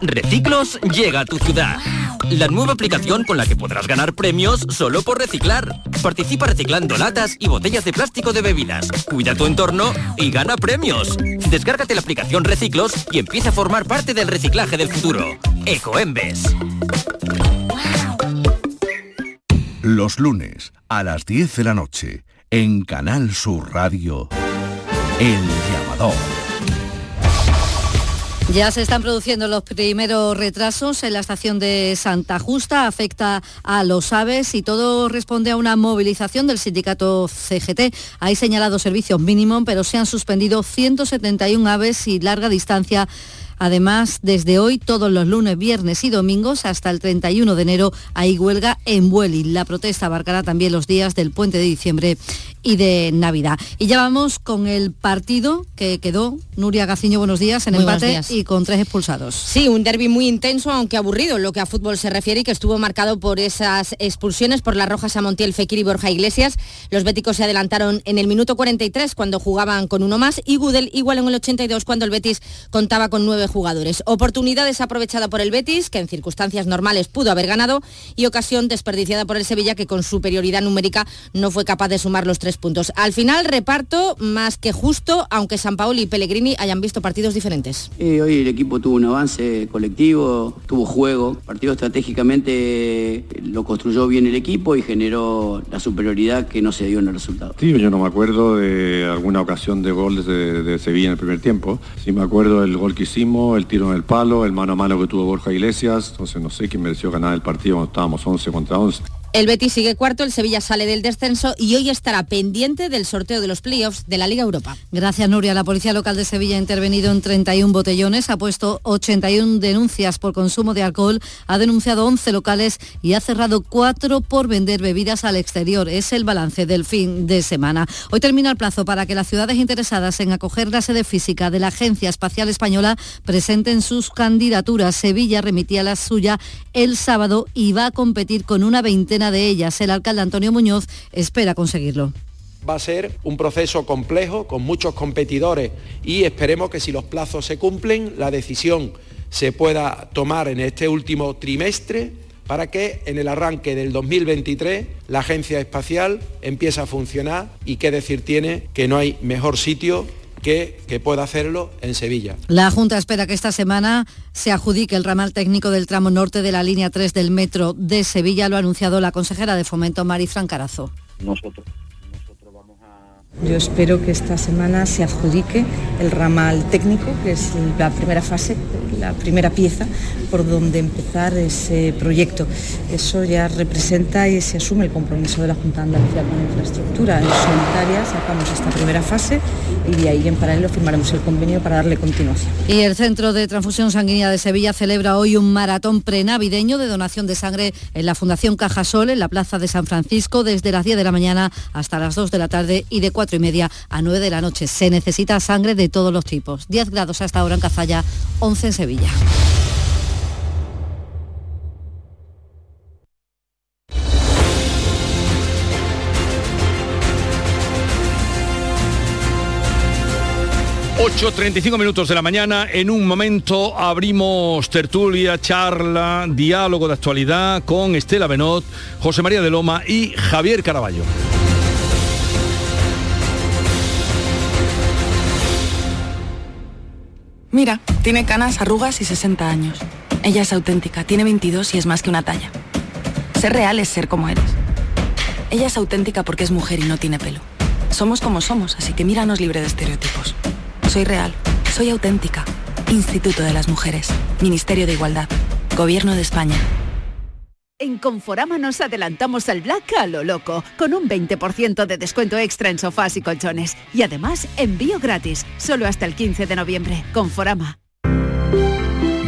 Reciclos llega a tu ciudad. La nueva aplicación con la que podrás ganar premios solo por reciclar. Participa reciclando latas y botellas de plástico de bebidas. Cuida tu entorno y gana premios. Descárgate la aplicación Reciclos y empieza a formar parte del reciclaje del futuro. Ecoembes. Los lunes a las 10 de la noche en Canal Sur Radio, El Llamador. Ya se están produciendo los primeros retrasos en la estación de Santa Justa, afecta a los aves y todo responde a una movilización del sindicato CGT. Hay señalado servicios mínimos, pero se han suspendido 171 aves y larga distancia Además, desde hoy, todos los lunes, viernes y domingos, hasta el 31 de enero, hay huelga en Bueli. La protesta abarcará también los días del puente de diciembre y de Navidad. Y ya vamos con el partido que quedó, Nuria Gaciño, buenos días, en Muy empate y con tres expulsados. Sí, un derby muy intenso, aunque aburrido en lo que a fútbol se refiere y que estuvo marcado por esas expulsiones por las rojas a Montiel, Fekir y Borja Iglesias. Los béticos se adelantaron en el minuto 43 cuando jugaban con uno más y Gudel igual en el 82 cuando el Betis contaba con nueve jugadores. Oportunidad desaprovechada por el Betis, que en circunstancias normales pudo haber ganado, y ocasión desperdiciada por el Sevilla, que con superioridad numérica no fue capaz de sumar los tres puntos. Al final, reparto más que justo, aunque San Paoli y Pellegrini hayan visto partidos diferentes. Eh, hoy el equipo tuvo un avance colectivo, tuvo juego, el partido estratégicamente eh, lo construyó bien el equipo y generó la superioridad que no se dio en el resultado. Sí, yo no me acuerdo de alguna ocasión de gol de, de Sevilla en el primer tiempo. Sí me acuerdo del gol que hicimos, el tiro en el palo, el mano a mano que tuvo Borja Iglesias. Entonces no sé quién mereció ganar el partido cuando estábamos 11 contra 11. El Betis sigue cuarto, el Sevilla sale del descenso y hoy estará pendiente del sorteo de los playoffs de la Liga Europa. Gracias, Nuria. La Policía Local de Sevilla ha intervenido en 31 botellones, ha puesto 81 denuncias por consumo de alcohol, ha denunciado 11 locales y ha cerrado 4 por vender bebidas al exterior. Es el balance del fin de semana. Hoy termina el plazo para que las ciudades interesadas en acoger la sede física de la Agencia Espacial Española presenten sus candidaturas. Sevilla remitía la suya el sábado y va a competir con una veintena de ellas. El alcalde Antonio Muñoz espera conseguirlo. Va a ser un proceso complejo, con muchos competidores y esperemos que si los plazos se cumplen, la decisión se pueda tomar en este último trimestre para que en el arranque del 2023 la agencia espacial empiece a funcionar y qué decir tiene que no hay mejor sitio que, que, pueda hacerlo en Sevilla. La Junta espera que esta semana se adjudique el ramal técnico del tramo norte de la línea 3 del metro de Sevilla, lo ha anunciado la consejera de Fomento Marifran Carazo. Nosotros, Yo espero que esta semana se adjudique el ramal técnico, que es la primera fase, la primera pieza por donde empezar ese proyecto. Eso ya representa y se asume el compromiso de la Junta de Andalucía con infraestructura. En solitaria sacamos esta primera fase y de ahí en paralelo firmaremos el convenio para darle continuación. Y el Centro de Transfusión Sanguínea de Sevilla celebra hoy un maratón prenavideño de donación de sangre en la Fundación Cajasol, en la Plaza de San Francisco, desde las 10 de la mañana hasta las 2 de la tarde y de 4 y media a 9 de la noche. Se necesita sangre de todos los tipos. 10 grados hasta ahora en Cazalla, 11 en Sevilla. ...8.35 minutos de la mañana... ...en un momento abrimos tertulia, charla, diálogo de actualidad... ...con Estela Benot, José María de Loma y Javier Caraballo. Mira, tiene canas, arrugas y 60 años. Ella es auténtica, tiene 22 y es más que una talla. Ser real es ser como eres. Ella es auténtica porque es mujer y no tiene pelo. Somos como somos, así que míranos libre de estereotipos. Soy real, soy auténtica. Instituto de las Mujeres, Ministerio de Igualdad, Gobierno de España. En Conforama nos adelantamos al Black a lo loco, con un 20% de descuento extra en sofás y colchones. Y además, envío gratis, solo hasta el 15 de noviembre. Conforama.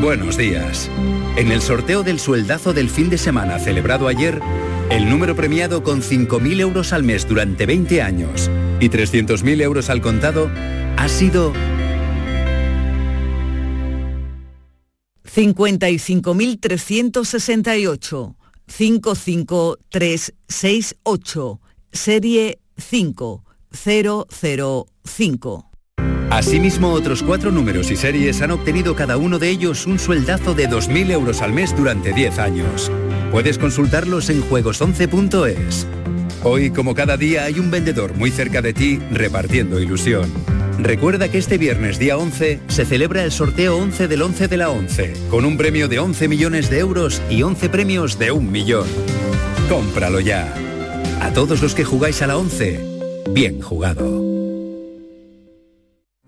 Buenos días. En el sorteo del sueldazo del fin de semana celebrado ayer, el número premiado con 5.000 euros al mes durante 20 años y 300.000 euros al contado ha sido 55.368. 55368. Serie 5005. Asimismo, otros cuatro números y series han obtenido cada uno de ellos un sueldazo de 2.000 euros al mes durante 10 años. Puedes consultarlos en juegos11.es. Hoy, como cada día, hay un vendedor muy cerca de ti repartiendo ilusión. Recuerda que este viernes día 11 se celebra el sorteo 11 del 11 de la 11, con un premio de 11 millones de euros y 11 premios de un millón. Cómpralo ya. A todos los que jugáis a la 11, bien jugado.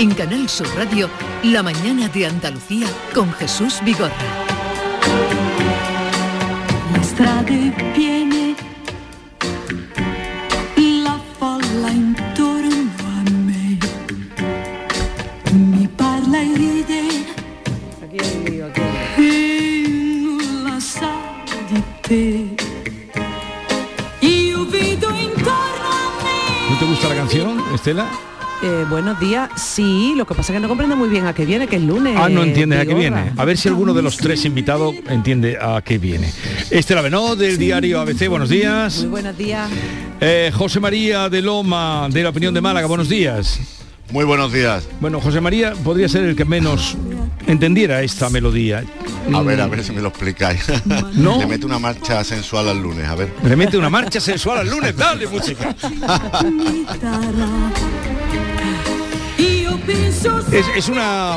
En Canal Sur Radio, La mañana de Andalucía con Jesús Vigorra. La strade piene, la folla intorno a me. Mi parla e ride e nulla sa di te. Io vedo intorno a me. ¿No te gusta la canción, Estela? Eh, buenos días. Sí, lo que pasa es que no comprendo muy bien a qué viene, que es lunes. Ah, no entiendes a qué viene. A ver si alguno de los tres invitados entiende a qué viene. Estela Benó, del diario ABC, buenos días. Muy buenos días. Eh, José María de Loma, de la opinión de Málaga, buenos días. Muy buenos días. Bueno, José María podría ser el que menos entendiera esta melodía. A ver, a ver si me lo explicáis. No. Le mete una marcha sensual al lunes, a ver. Le mete una marcha sensual al lunes, dale música. Es, es una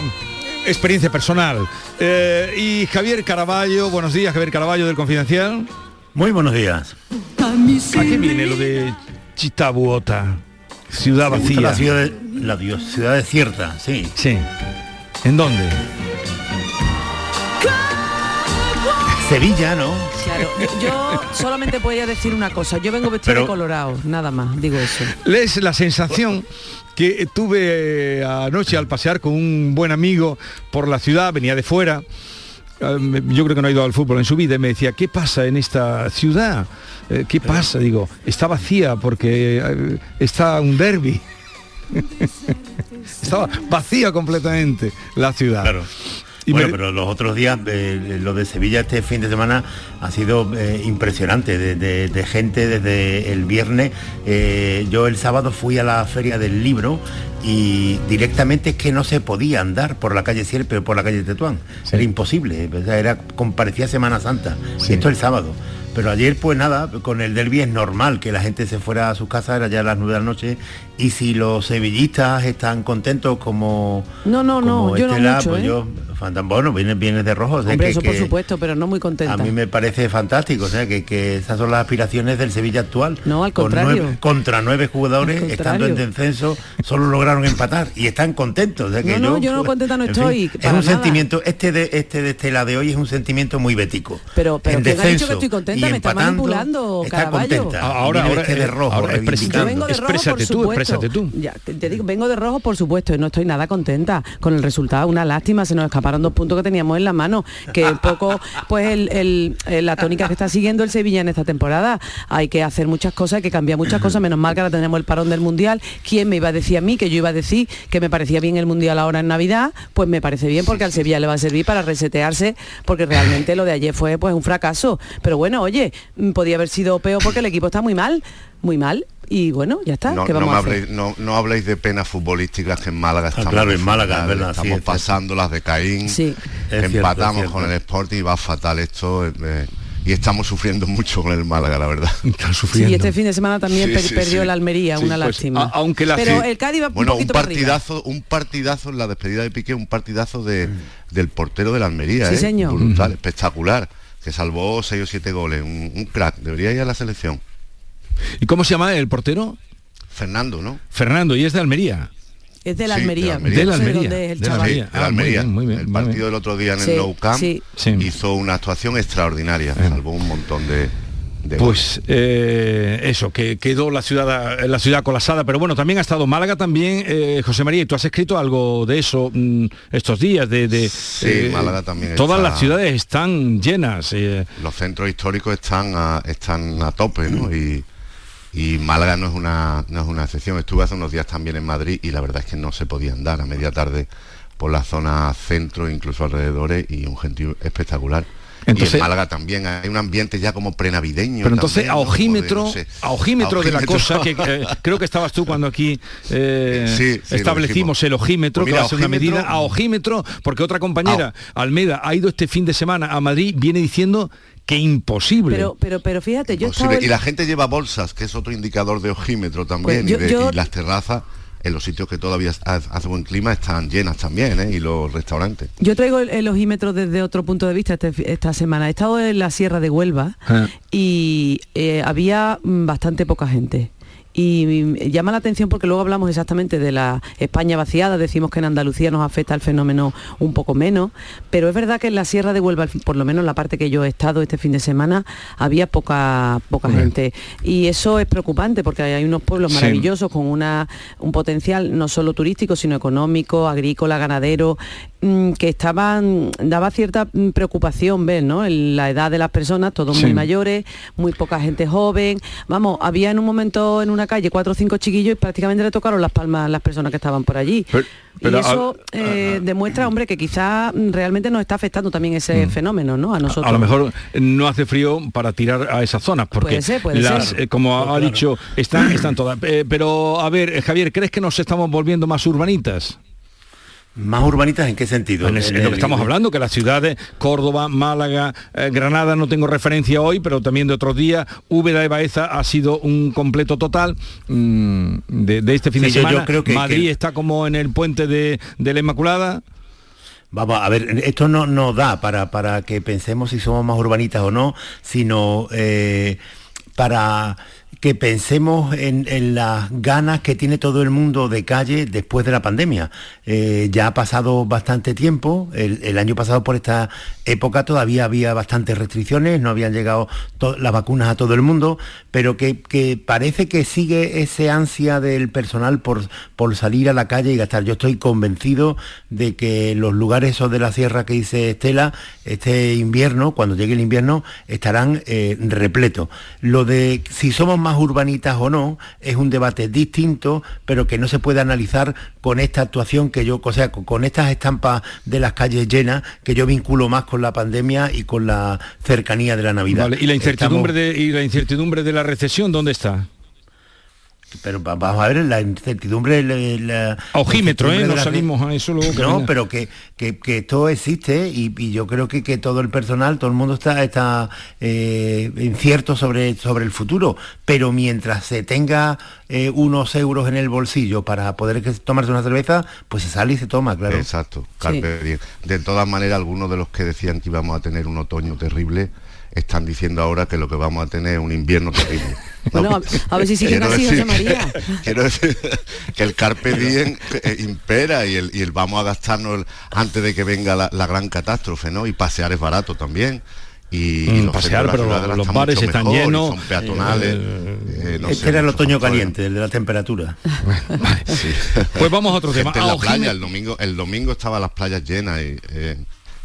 experiencia personal. Eh, y Javier Caraballo, buenos días, Javier Caraballo del Confidencial. Muy buenos días. ¿A qué viene lo de Chitabuota? Ciudad ¿Te gusta vacía. La ciudad, de- la dios- ciudad desierta, sí. Sí. ¿En dónde? Sevilla, ¿no? Claro, yo, solamente podría decir una cosa. Yo vengo vestido Pero- de colorado, nada más, digo eso. Es la sensación que tuve eh, anoche al pasear con un buen amigo por la ciudad, venía de fuera. eh, Yo creo que no ha ido al fútbol en su vida y me decía, ¿qué pasa en esta ciudad? Eh, ¿Qué pasa? Digo, está vacía porque está un derby. Estaba vacía completamente la ciudad. Claro. Y bueno, me- pero los otros días, eh, lo de Sevilla este fin de semana ha sido eh, impresionante, de, de- de gente desde el viernes. Eh, yo el sábado fui a la feria del libro y directamente es que no se podía andar por la calle Sierpe o por la calle Tetuán. Era imposible, era, comparecía Semana Santa. Sí. Esto el sábado. Pero ayer pues nada, con el derby es normal que la gente se fuera a sus casas, era ya las nueve de la noche, y si los sevillistas están contentos como No, no, no, yo no Estela, mucho, pues ¿eh? yo, bueno, vienes, vienes de rojo. o sea, Hombre, que- eso por que supuesto, pero no muy contenta. A mí me parece fantástico, o sea, que, que esas son las aspiraciones del Sevilla actual. No, al Con contrario. nueve- contra nueve jugadores, estando en descenso, solo lograron empatar y están contentos. o sea, que No, no, yo no contenta no fin, estoy, es un nada. sentimiento, este de este de Estela de hoy es un sentimiento muy bético. Pero, pero En ¿quién ha dicho que descenso estoy contenta? Me está manipulando, está Caraballo. contenta. Ahora, este de eh, rojo, ahora reivindicando. Yo vengo de rojo, por tú, supuesto. tú. Ya, te, te digo, vengo de rojo, por supuesto, y no estoy nada contenta con el resultado. Una lástima, se nos escaparon dos puntos que teníamos en la mano, que un poco, pues, el, el- el- la tónica que está siguiendo el Sevilla en esta temporada. Hay que hacer muchas cosas, hay que cambiar muchas cosas, menos mal que ahora tenemos el parón del Mundial. ¿Quién me iba a decir a mí que yo iba a decir que me parecía bien el Mundial ahora en Navidad? Pues me parece bien porque al Sevilla le va a servir para resetearse, porque realmente lo de ayer fue pues un fracaso. Pero bueno, oye, mm, podía haber sido peor porque el equipo está muy mal, muy mal. Y bueno, ya está. No, ¿Qué no me habléis, no, no habléis de penas futbolísticas que en Málaga estamos. Ah, claro, en Málaga, sí, Estamos es pasando las de Caín. Sí. Empatamos cierto. con el Sporting y va fatal esto. eh, y estamos sufriendo mucho con el Málaga, la verdad. Están Sí, y este fin de semana también Sí, per- sí, perdió sí. el Almería, Sí, una pues, lástima. a- aunque la Pero el Cádiz va bueno, un un para partidazo, un partidazo en la despedida de Piqué, un partidazo de, del portero de la Almería, Sí, ¿eh? señor. brutal, espectacular, que salvó seis o siete goles, un, un crack, debería ir a la selección. ¿Y cómo se llama el portero? Fernando, ¿no? Fernando, y es de Almería. Es de la Sí, Almería. De la No sé Almería. es el de la chaval. Almería. de la Ah, muy Almería. bien, muy bien, el muy partido bien. del otro día en Sí, el Nou Camp sí. hizo una actuación extraordinaria, salvó un montón de, de Pues eh, eso, que quedó la ciudad la ciudad colapsada, pero bueno, también ha estado Málaga también, eh, José María, y tú has escrito algo de eso mm, estos días, de, de, Sí, Málaga también Todas está- las ciudades están llenas. eh, los centros históricos están a, están a tope, ¿no? Y, y Málaga no es una no es una excepción. Estuve hace unos días también en Madrid y la verdad es que no se podía andar a media tarde por la zona centro, incluso alrededores, y un gentío espectacular. y Entonces- en Málaga también hay un ambiente ya como prenavideño. pero entonces también, a ¿no? Como de, ojímetro, no sé, a ojímetro de la cosa, que eh, creo que estabas tú cuando aquí eh, Sí, sí, lo establecimos el ojímetro, Pues que va a ser una medida a ojímetro, porque otra compañera, Almeda, ha ido este fin de semana a Madrid, viene diciendo que imposible. Pero, pero, pero fíjate, yo estaba... Y la gente lleva bolsas, que es otro indicador de ojímetro también. Pues yo- y, de- yo- y las terrazas, en los sitios que todavía ha- hace buen clima, están llenas también, ¿eh? Y los restaurantes. Yo traigo el, el ojímetro desde otro punto de vista este esta semana. He estado en la Sierra de Huelva Ah. y eh, había mm, bastante poca gente. Y llama la atención porque luego hablamos exactamente de la España vaciada, decimos que en Andalucía nos afecta el fenómeno un poco menos, pero es verdad que en la Sierra de Huelva, por lo menos la parte que yo he estado este fin de semana, había poca, poca Bien. gente. Y eso es preocupante porque hay unos pueblos Sí. maravillosos con una, un potencial no solo turístico, sino económico, agrícola, ganadero, que estaban, daba cierta mm, preocupación ver, ¿no? En la edad de las personas, todos Sí. muy mayores, muy poca gente joven. Vamos, había en un momento en una calle cuatro o cinco chiquillos y prácticamente le tocaron las palmas a las personas que estaban por allí. Pero- pero, y eso a- eh, demuestra, hombre, que quizá mm, realmente nos está afectando también ese fenómeno, ¿no? A nosotros. A lo mejor no hace frío para tirar a esas zonas, porque Puede ser, puede las, ser. eh, como ha dicho, están, están todas. Eh, pero a ver, eh, Javier, ¿crees que nos estamos volviendo más urbanitas? ¿Más urbanitas en qué sentido? En, ese- En en lo que estamos hablando, que las ciudades, Córdoba, Málaga, eh, Granada, no tengo referencia hoy, pero también de otros días, Úbeda y Baeza ha sido un completo total mm, de, de este fin Sí, de yo- yo semana. creo que- Madrid que- está como en el puente de, de la Inmaculada. Vamos, a ver, esto no nos da para, para que pensemos si somos más urbanitas o no, sino eh, para que pensemos en, las ganas que tiene todo el mundo de calle después de la pandemia. Eh, ya ha pasado bastante tiempo, el, año pasado por esta época todavía había bastantes restricciones, no habían llegado las vacunas a todo el mundo, pero que, que parece que sigue ese ansia del personal por, por salir a la calle y gastar. Yo estoy convencido de que los lugares esos de la sierra que dice Estela, este invierno, cuando llegue el invierno, estarán eh, repletos. Lo de si somos más urbanitas o no es un debate distinto, pero que no se puede analizar con esta actuación que yo, o sea, con, con estas estampas de las calles llenas, que yo vinculo más con la pandemia y con la cercanía de la Navidad. Vale, y la incertidumbre Estamos- de y la incertidumbre de la recesión, ¿dónde está? Pero va- vamos a ver la incertidumbre. la- la- ojímetro, la ¿eh? No salimos a eso luego que No, pero que, que, que esto existe y, y yo creo que, que todo el personal, todo el mundo está, está eh, incierto sobre, sobre el futuro. Pero mientras se tenga eh, unos euros en el bolsillo para poder que- tomarse una cerveza, pues se sale y se toma, claro. Exacto, diem. De todas maneras, algunos de los que decían que íbamos a tener un otoño terrible están diciendo ahora que lo que vamos a tener es un invierno terrible. Bueno, a- a ver si siguen Quiero así, decir José María. que- quiero decir que el carpe diem eh, impera y el, y el vamos a gastarnos el- antes de que venga la, la gran catástrofe, ¿no? Y pasear es barato también. Y, y Mm, los pasear, pero los están bares mucho están mejor y llenos. son peatonales. eh, no este sé, era el otoño factores. caliente, el de la temperatura. Pues vamos a otro tema. Gente en A la Ojime- playa, el domingo, el domingo estaban las playas llenas y, eh,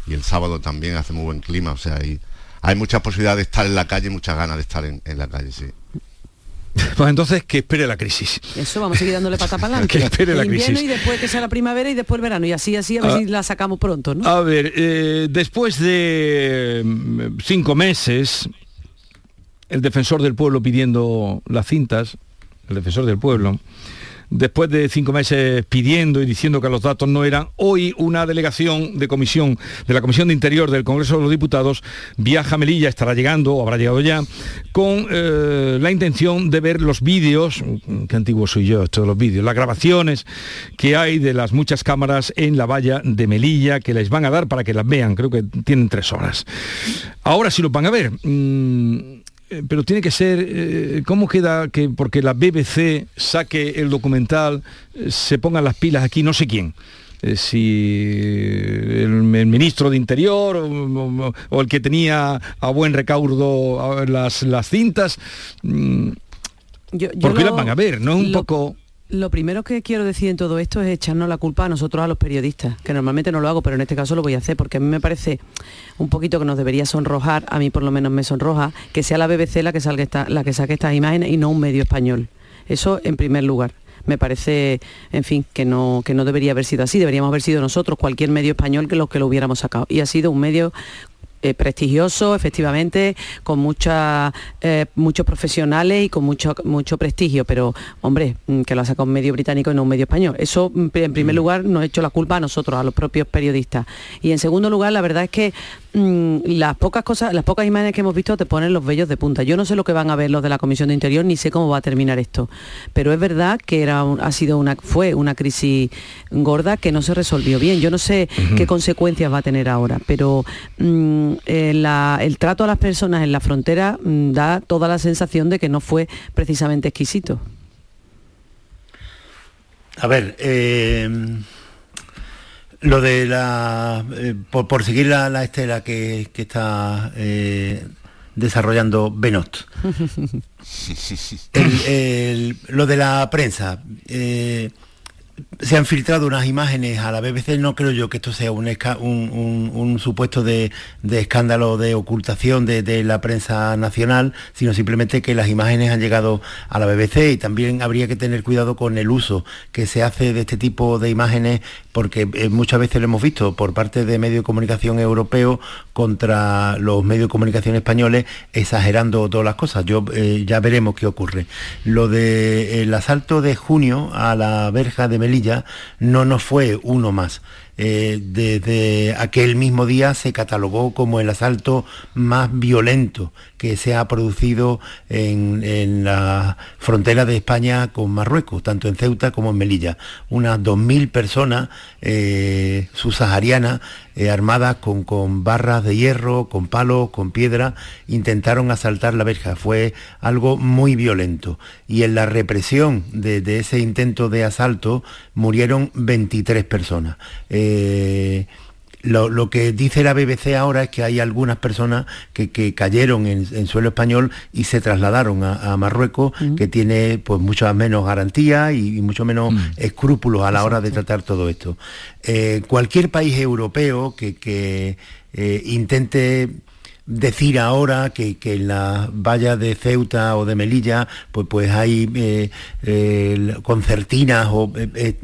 y el sábado también hace muy buen clima, o sea, hay, hay muchas posibilidades de estar en la calle, muchas ganas de estar en, en la calle, sí. Pues entonces que espere la crisis. Eso vamos a seguir dándole pata para adelante. Que espere la invierno crisis. y después que sea la primavera y después el verano. Y así, así, a ver Ah. si la sacamos pronto, ¿no? A ver, eh, después de mm, cinco meses, el defensor del pueblo pidiendo las cintas, el defensor del pueblo, después de cinco meses pidiendo y diciendo que los datos no eran, hoy una delegación de comisión, de la Comisión de Interior del Congreso de los Diputados, viaja a Melilla, estará llegando, o habrá llegado ya, con eh, la intención de ver los vídeos, qué antiguo soy yo, estos los vídeos, las grabaciones que hay de las muchas cámaras en la valla de Melilla, que les van a dar para que las vean, creo que tienen tres horas. Ahora sí lo van a ver. mm, pero tiene que ser, eh, ¿cómo queda que porque la BBC saque el documental, eh, se pongan las pilas aquí, no sé quién? Eh, si el, el ministro de Interior o, o- o el que tenía a buen recaudo a- las, las cintas, mm, Yo- yo ¿por qué lo- las van a ver? ¿No es un lo- poco...? Lo primero que quiero decir en todo esto es echarnos la culpa a nosotros, a los periodistas, que normalmente no lo hago, pero en este caso lo voy a hacer, porque a mí me parece un poquito que nos debería sonrojar, a mí por lo menos me sonroja, que sea la BBC la que, salga esta- la que saque estas imágenes y no un medio español. Eso en primer lugar. Me parece, en fin, que no, que no debería haber sido así, deberíamos haber sido nosotros, cualquier medio español que los que lo hubiéramos sacado. Y ha sido un medio eh, prestigioso, efectivamente, con mucha, eh, muchos profesionales y con mucho, mucho prestigio, pero hombre, mm, que lo ha sacado un medio británico y no un medio español. Eso, mm, en primer lugar, nos ha hecho la culpa a nosotros, a los propios periodistas. Y en segundo lugar, la verdad es que mm, las pocas cosas, las pocas imágenes que hemos visto te ponen los vellos de punta. Yo no sé lo que van a ver los de la Comisión de Interior, ni sé cómo va a terminar esto. Pero es verdad que era un- ha sido una, fue una crisis gorda que no se resolvió bien. Yo no sé qué consecuencias va a tener ahora, pero mm, eh, la- el trato a las personas en la frontera mm, da toda la sensación de que no fue precisamente exquisito. A ver, eh, lo de la. eh, por, por seguir la, la estela que, que está eh, desarrollando Benot. El- el- lo de la prensa. eh, se han filtrado unas imágenes a la BBC, no creo yo que esto sea un, un- un- supuesto de, de escándalo de ocultación de, de la prensa nacional, sino simplemente que las imágenes han llegado a la BBC y también habría que tener cuidado con el uso que se hace de este tipo de imágenes, porque eh, muchas veces lo hemos visto por parte de medios de comunicación europeos contra los medios de comunicación españoles, exagerando todas las cosas. Yo eh, ya veremos qué ocurre. Lo del asalto de junio a la verja de Melilla no nos fue uno más. Eh, desde aquel mismo día se catalogó como el asalto más violento que se ha producido en, la frontera de España con Marruecos, tanto en Ceuta como en Melilla. Unas 2.000 personas eh, subsaharianas eh, armadas con, con barras de hierro, con palos, con piedra, intentaron asaltar la verja. Fue algo muy violento. Y en la represión de, ese intento de asalto murieron 23 personas. Eh, lo, lo que dice la BBC ahora es que hay algunas personas que, que cayeron en, en suelo español y se trasladaron a, a Marruecos, que tiene pues muchas menos garantías y, y mucho menos escrúpulos a la hora de tratar todo esto. Eh, cualquier país europeo que, que, eh, intente decir ahora que, que en las vallas de Ceuta o de Melilla pues, pues hay eh, eh, concertinas o eh,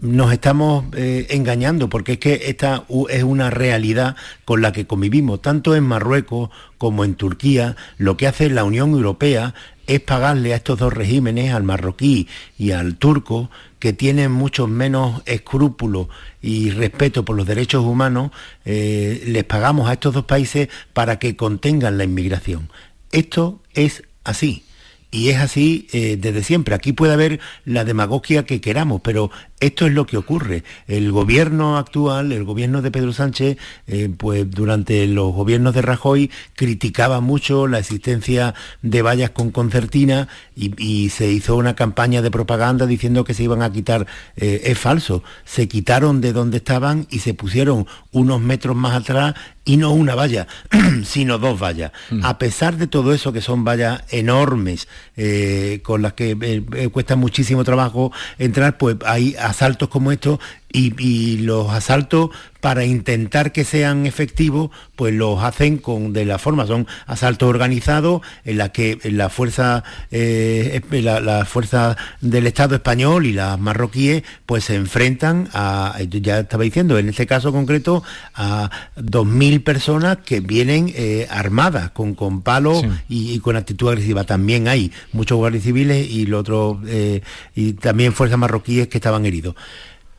nos estamos engañando porque es que esta es una realidad con la que convivimos tanto en Marruecos como en Turquía lo que hace la Unión Europea es pagarle a estos dos regímenes, al marroquí y al turco, que tienen muchos menos escrúpulos y respeto por los derechos humanos, eh, les pagamos a estos dos países para que contengan la inmigración. Esto es así. Y es así eh, desde siempre. Aquí puede haber la demagogia que queramos, pero esto es lo que ocurre. El gobierno actual, el gobierno de Pedro Sánchez, eh, pues durante los gobiernos de Rajoy criticaba mucho la existencia de vallas con concertina y, se hizo una campaña de propaganda diciendo que se iban a quitar. Eh, es falso. Se quitaron de donde estaban y se pusieron unos metros más atrás y no una valla, sino dos vallas. A pesar de todo eso, que son vallas enormes, eh, con las que eh, eh, cuesta muchísimo trabajo entrar, pues hay asaltos como estos y, y los asaltos para intentar que sean efectivos, pues los hacen con de la forma, son asaltos organizados en la que la fuerza, eh, la, la fuerza del Estado español y las marroquíes, pues se enfrentan a, ya estaba diciendo, en este caso concreto, a 2.000 personas que vienen eh, armadas, con, con palos y, y con actitud agresiva. También hay muchos guardias civiles y, lo otro, eh, y también fuerzas marroquíes que estaban heridos.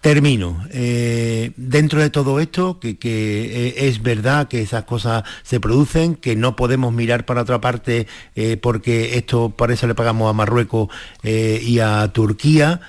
Termino. Eh, dentro de todo esto, que, eh, es verdad que esas cosas se producen, que no podemos mirar para otra parte eh, porque esto por eso le pagamos a Marruecos y a Turquía,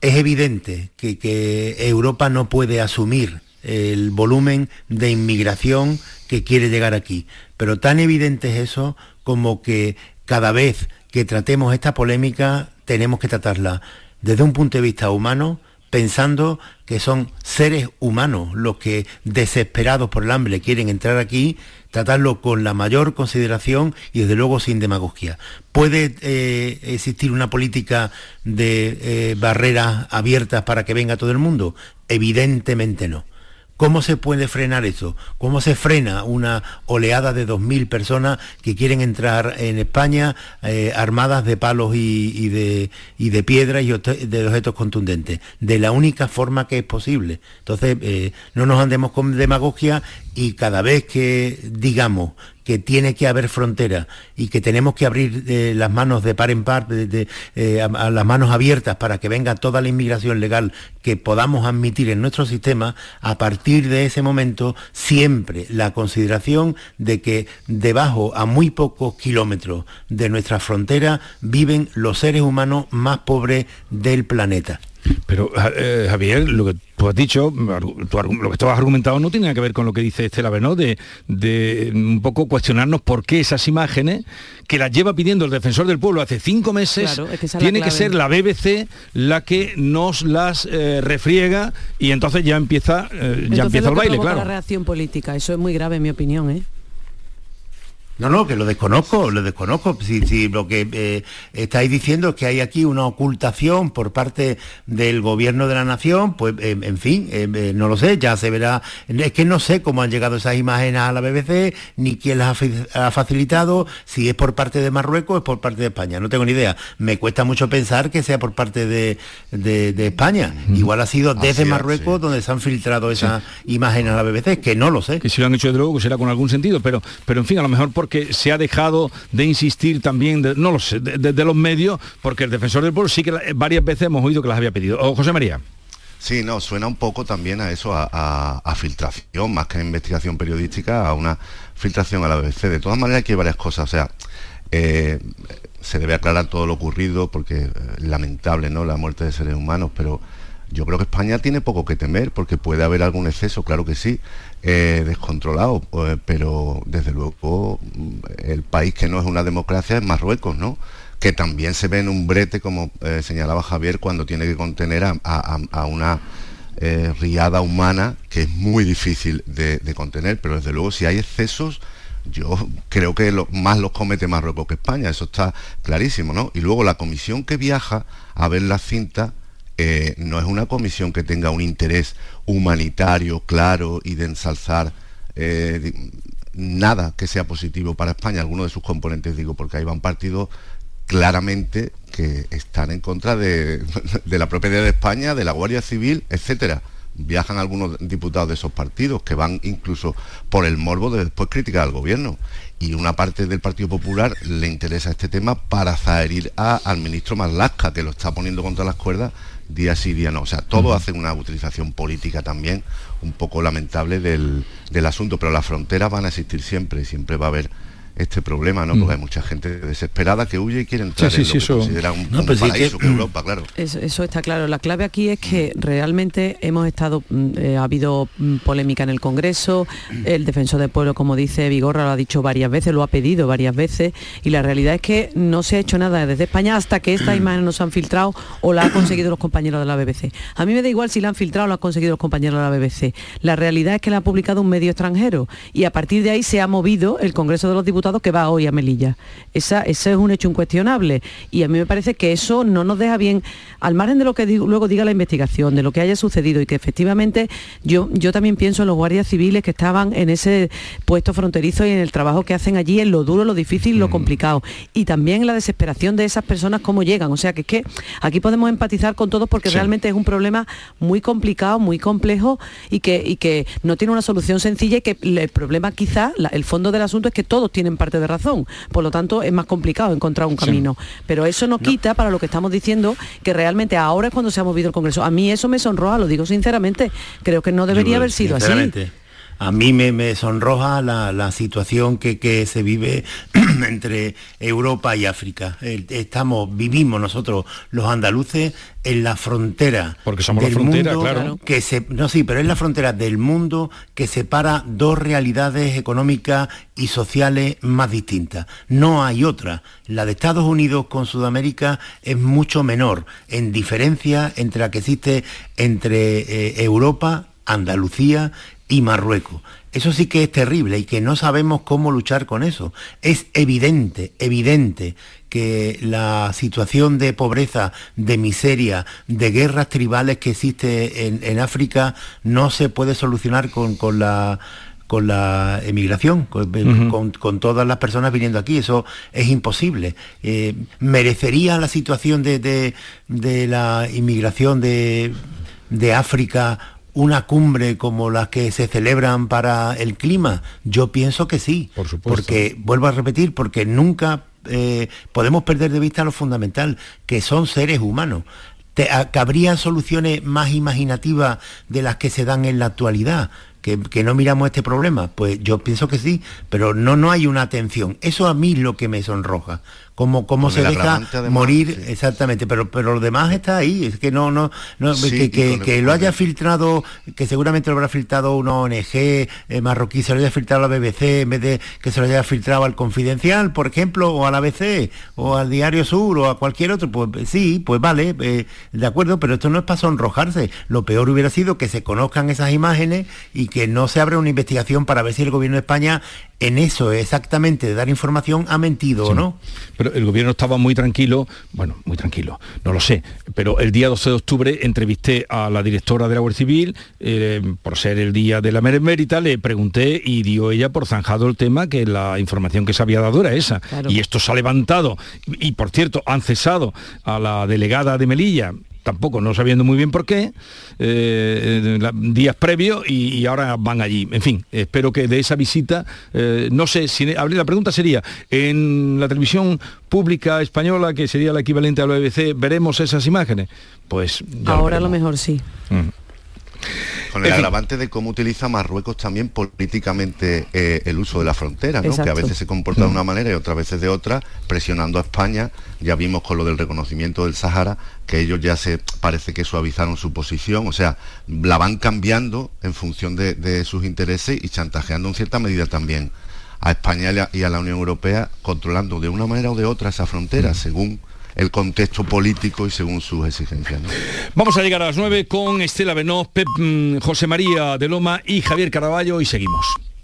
es evidente que Europa no puede asumir el volumen de inmigración que quiere llegar aquí. Pero tan evidente es eso como que cada vez que tratemos esta polémica tenemos que tratarla desde un punto de vista humano, pensando que son seres humanos los que desesperados por el hambre quieren entrar aquí, tratarlo con la mayor consideración y desde luego sin demagogia. ¿Puede eh, existir una política de eh, barreras abiertas para que venga todo el mundo? Evidentemente no. ¿Cómo se puede frenar eso? ¿Cómo se frena una oleada de 2.000 personas que quieren entrar en España eh, armadas de palos y, de, y de piedra y de objetos contundentes? De la única forma que es posible. Entonces, eh, no nos andemos con demagogia y cada vez que digamos que tiene que haber frontera y que tenemos que abrir eh, las manos de par en par, eh, a, las manos abiertas para que venga toda la inmigración legal que podamos admitir en nuestro sistema, a partir de ese momento siempre la consideración de que debajo, a muy pocos kilómetros de nuestra frontera, viven los seres humanos más pobres del planeta. Pero eh, Javier, lo que tú has dicho, tu, lo que tú has argumentado no tiene nada que ver con lo que dice Estela Benó, de, de un poco cuestionarnos por qué esas imágenes, que las lleva pidiendo el defensor del pueblo hace cinco meses, Claro, es que tiene que ser la BBC la que nos las eh, refriega y entonces ya empieza, eh, ya empieza el baile, claro. la reacción política, eso es muy grave en mi opinión, ¿eh? No, no, que lo desconozco, lo desconozco. Si, si lo que eh, estáis diciendo es que hay aquí una ocultación por parte del gobierno de la nación, pues eh, en fin, eh, no lo sé, ya se verá. Es que no sé cómo han llegado esas imágenes a la BBC, ni quién las ha, facilitado, si es por parte de Marruecos o es por parte de España. No tengo ni idea. Me cuesta mucho pensar que sea por parte de, España. Igual ha sido desde Marruecos donde se han filtrado esas imágenes a la BBC, que no lo sé. Que si lo han hecho de luego, será con algún sentido, pero, pero en fin, a lo mejor por porque se ha dejado de insistir también, no lo sé, de, los medios, porque el defensor del pueblo sí que varias veces hemos oído que las había pedido. O José María. Sí, no, suena un poco también a eso, a, filtración, más que a investigación periodística, a una filtración a la BBC. De todas maneras, aquí hay varias cosas. O sea, eh, se debe aclarar todo lo ocurrido, porque eh, lamentable, ¿no? La muerte de seres humanos, pero yo creo que España tiene poco que temer, porque puede haber algún exceso, claro que sí, eh, descontrolado, pues, pero desde luego mm, el país que no es una democracia es Marruecos, ¿no? que también se ve en un brete, como eh, señalaba Javier, cuando tiene que contener a, una eh, riada humana que es muy difícil de, contener, pero desde luego si hay excesos, yo creo que más los comete Marruecos que España, eso está clarísimo, ¿no? Y luego la comisión que viaja a ver la cinta eh, no es una comisión que tenga un interés humanitario claro y de ensalzar eh, nada que sea positivo para España, alguno de sus componentes, digo, porque ahí van partidos claramente que están en contra de, de la propiedad de España, de la Guardia Civil, etcétera viajan algunos diputados de esos partidos que van incluso por el morbo de después criticar al gobierno. Y una parte del Partido Popular le interesa este tema para zaherir al ministro Marlasca, que lo está poniendo contra las cuerdas día sí, día no. O sea, todos hacen una utilización política también un poco lamentable del, del asunto, pero las fronteras van a existir siempre y siempre va a haber este problema, ¿no? Porque mm. hay mucha gente desesperada que huye y quiere entrar en lo que eso. considera un, pues paraíso que, Europa, claro. Eso, está claro. La clave aquí es que realmente hemos estado, mm, eh, ha habido mm, polémica en el Congreso, el defensor del pueblo, como dice Vigorra, lo ha dicho varias veces, lo ha pedido varias veces, y la realidad es que no se ha hecho nada desde España hasta que estas imágenes no se han filtrado o la han conseguido los compañeros de la BBC. A mí me da igual si la han filtrado o la han conseguido los compañeros de la BBC. La realidad es que la ha publicado un medio extranjero y a partir de ahí se ha movido el Congreso de los Diputados que va hoy a Melilla. Esa, ese es un hecho incuestionable y a mí me parece que eso no nos deja bien, al margen de lo que luego diga la investigación, de lo que haya sucedido y que efectivamente yo, yo también pienso en los guardias civiles que estaban en ese puesto fronterizo y en el trabajo que hacen allí, en lo duro, lo difícil, lo mm. complicado. Y también en la desesperación de esas personas, cómo llegan. O sea que es que aquí podemos empatizar con todos porque realmente es un problema muy complicado, muy complejo y que, y que no tiene una solución sencilla y que el problema quizá, el fondo del asunto es que todos tienen parte de razón. Por lo tanto, es más complicado encontrar un camino. Pero eso no, quita para lo que estamos diciendo que realmente ahora es cuando se ha movido el Congreso. A mí eso me sonroja, lo digo sinceramente. Creo que no debería haber sido así a mí me, sonroja la, situación que, se vive entre Europa y África. Estamos, vivimos nosotros los andaluces en la frontera. Porque somos la frontera, claro. Que se, no, sí, pero es la frontera del mundo que separa dos realidades económicas y sociales más distintas. No hay otra. La de Estados Unidos con Sudamérica es mucho menor en diferencia entre la que existe entre eh, Europa Andalucía y Marruecos. Eso sí que es terrible y que no sabemos cómo luchar con eso. Es evidente, evidente que la situación de pobreza, de miseria, de guerras tribales que existe en, África no se puede solucionar con, la con la emigración, con, todas las personas viniendo aquí. Eso es imposible. Eh, ¿Merecería la situación de, la inmigración de, de África una cumbre como las que se celebran para el clima? Yo pienso que sí. Por supuesto. Porque, vuelvo a repetir, porque nunca eh, podemos perder de vista lo fundamental, que son seres humanos. Te, ¿Cabrían soluciones más imaginativas de las que se dan en la actualidad? que, no miramos este problema? Pues yo pienso que sí, pero no, no hay una atención. Eso a mí es lo que me sonroja. Cómo, cómo se deja morir, exactamente, pero, pero lo demás está ahí, es que no, no, que, lo haya filtrado, que seguramente lo habrá filtrado una ONG eh, marroquí, se lo haya filtrado a la BBC en vez de que se lo haya filtrado al Confidencial, por ejemplo, o a la ABC, o al Diario Sur, o a cualquier otro, pues sí, pues vale, eh, de acuerdo, pero esto no es para sonrojarse. Lo peor hubiera sido que se conozcan esas imágenes y que no se abre una investigación para ver si el gobierno de España en eso exactamente de dar información ha mentido o no. Pero el gobierno estaba muy tranquilo, bueno, muy tranquilo, no lo sé, pero el día 12 de octubre entrevisté a la directora de la Guardia Civil, eh, por ser el día de la Meremérita, le pregunté y dio ella por zanjado el tema que la información que se había dado era esa. Y esto se ha levantado. Y por cierto, han cesado a la delegada de Melilla, tampoco no sabiendo muy bien por qué, eh, la- días previos y, y ahora van allí. En fin, espero que de esa visita, eh, no sé, si, la pregunta sería, en la televisión pública española, que sería la equivalente a la BBC, ¿veremos esas imágenes? Pues ya Ahora a lo mejor sí. Mm. Con el En fin. agravante de cómo utiliza Marruecos también políticamente eh, el uso de la frontera, ¿no? que a veces se comporta de una manera y otras veces de otra, presionando a España. Ya vimos con lo del reconocimiento del Sahara que ellos ya se parece que suavizaron su posición, o sea, la van cambiando en función de, de sus intereses y chantajeando en cierta medida también a España y a- y a la Unión Europea, controlando de una manera o de otra esa frontera, según el contexto político y según sus exigencias. Vamos a llegar a las 9 con Estela Benoz, Pep, mm, José María de Loma y Javier Caraballo y seguimos.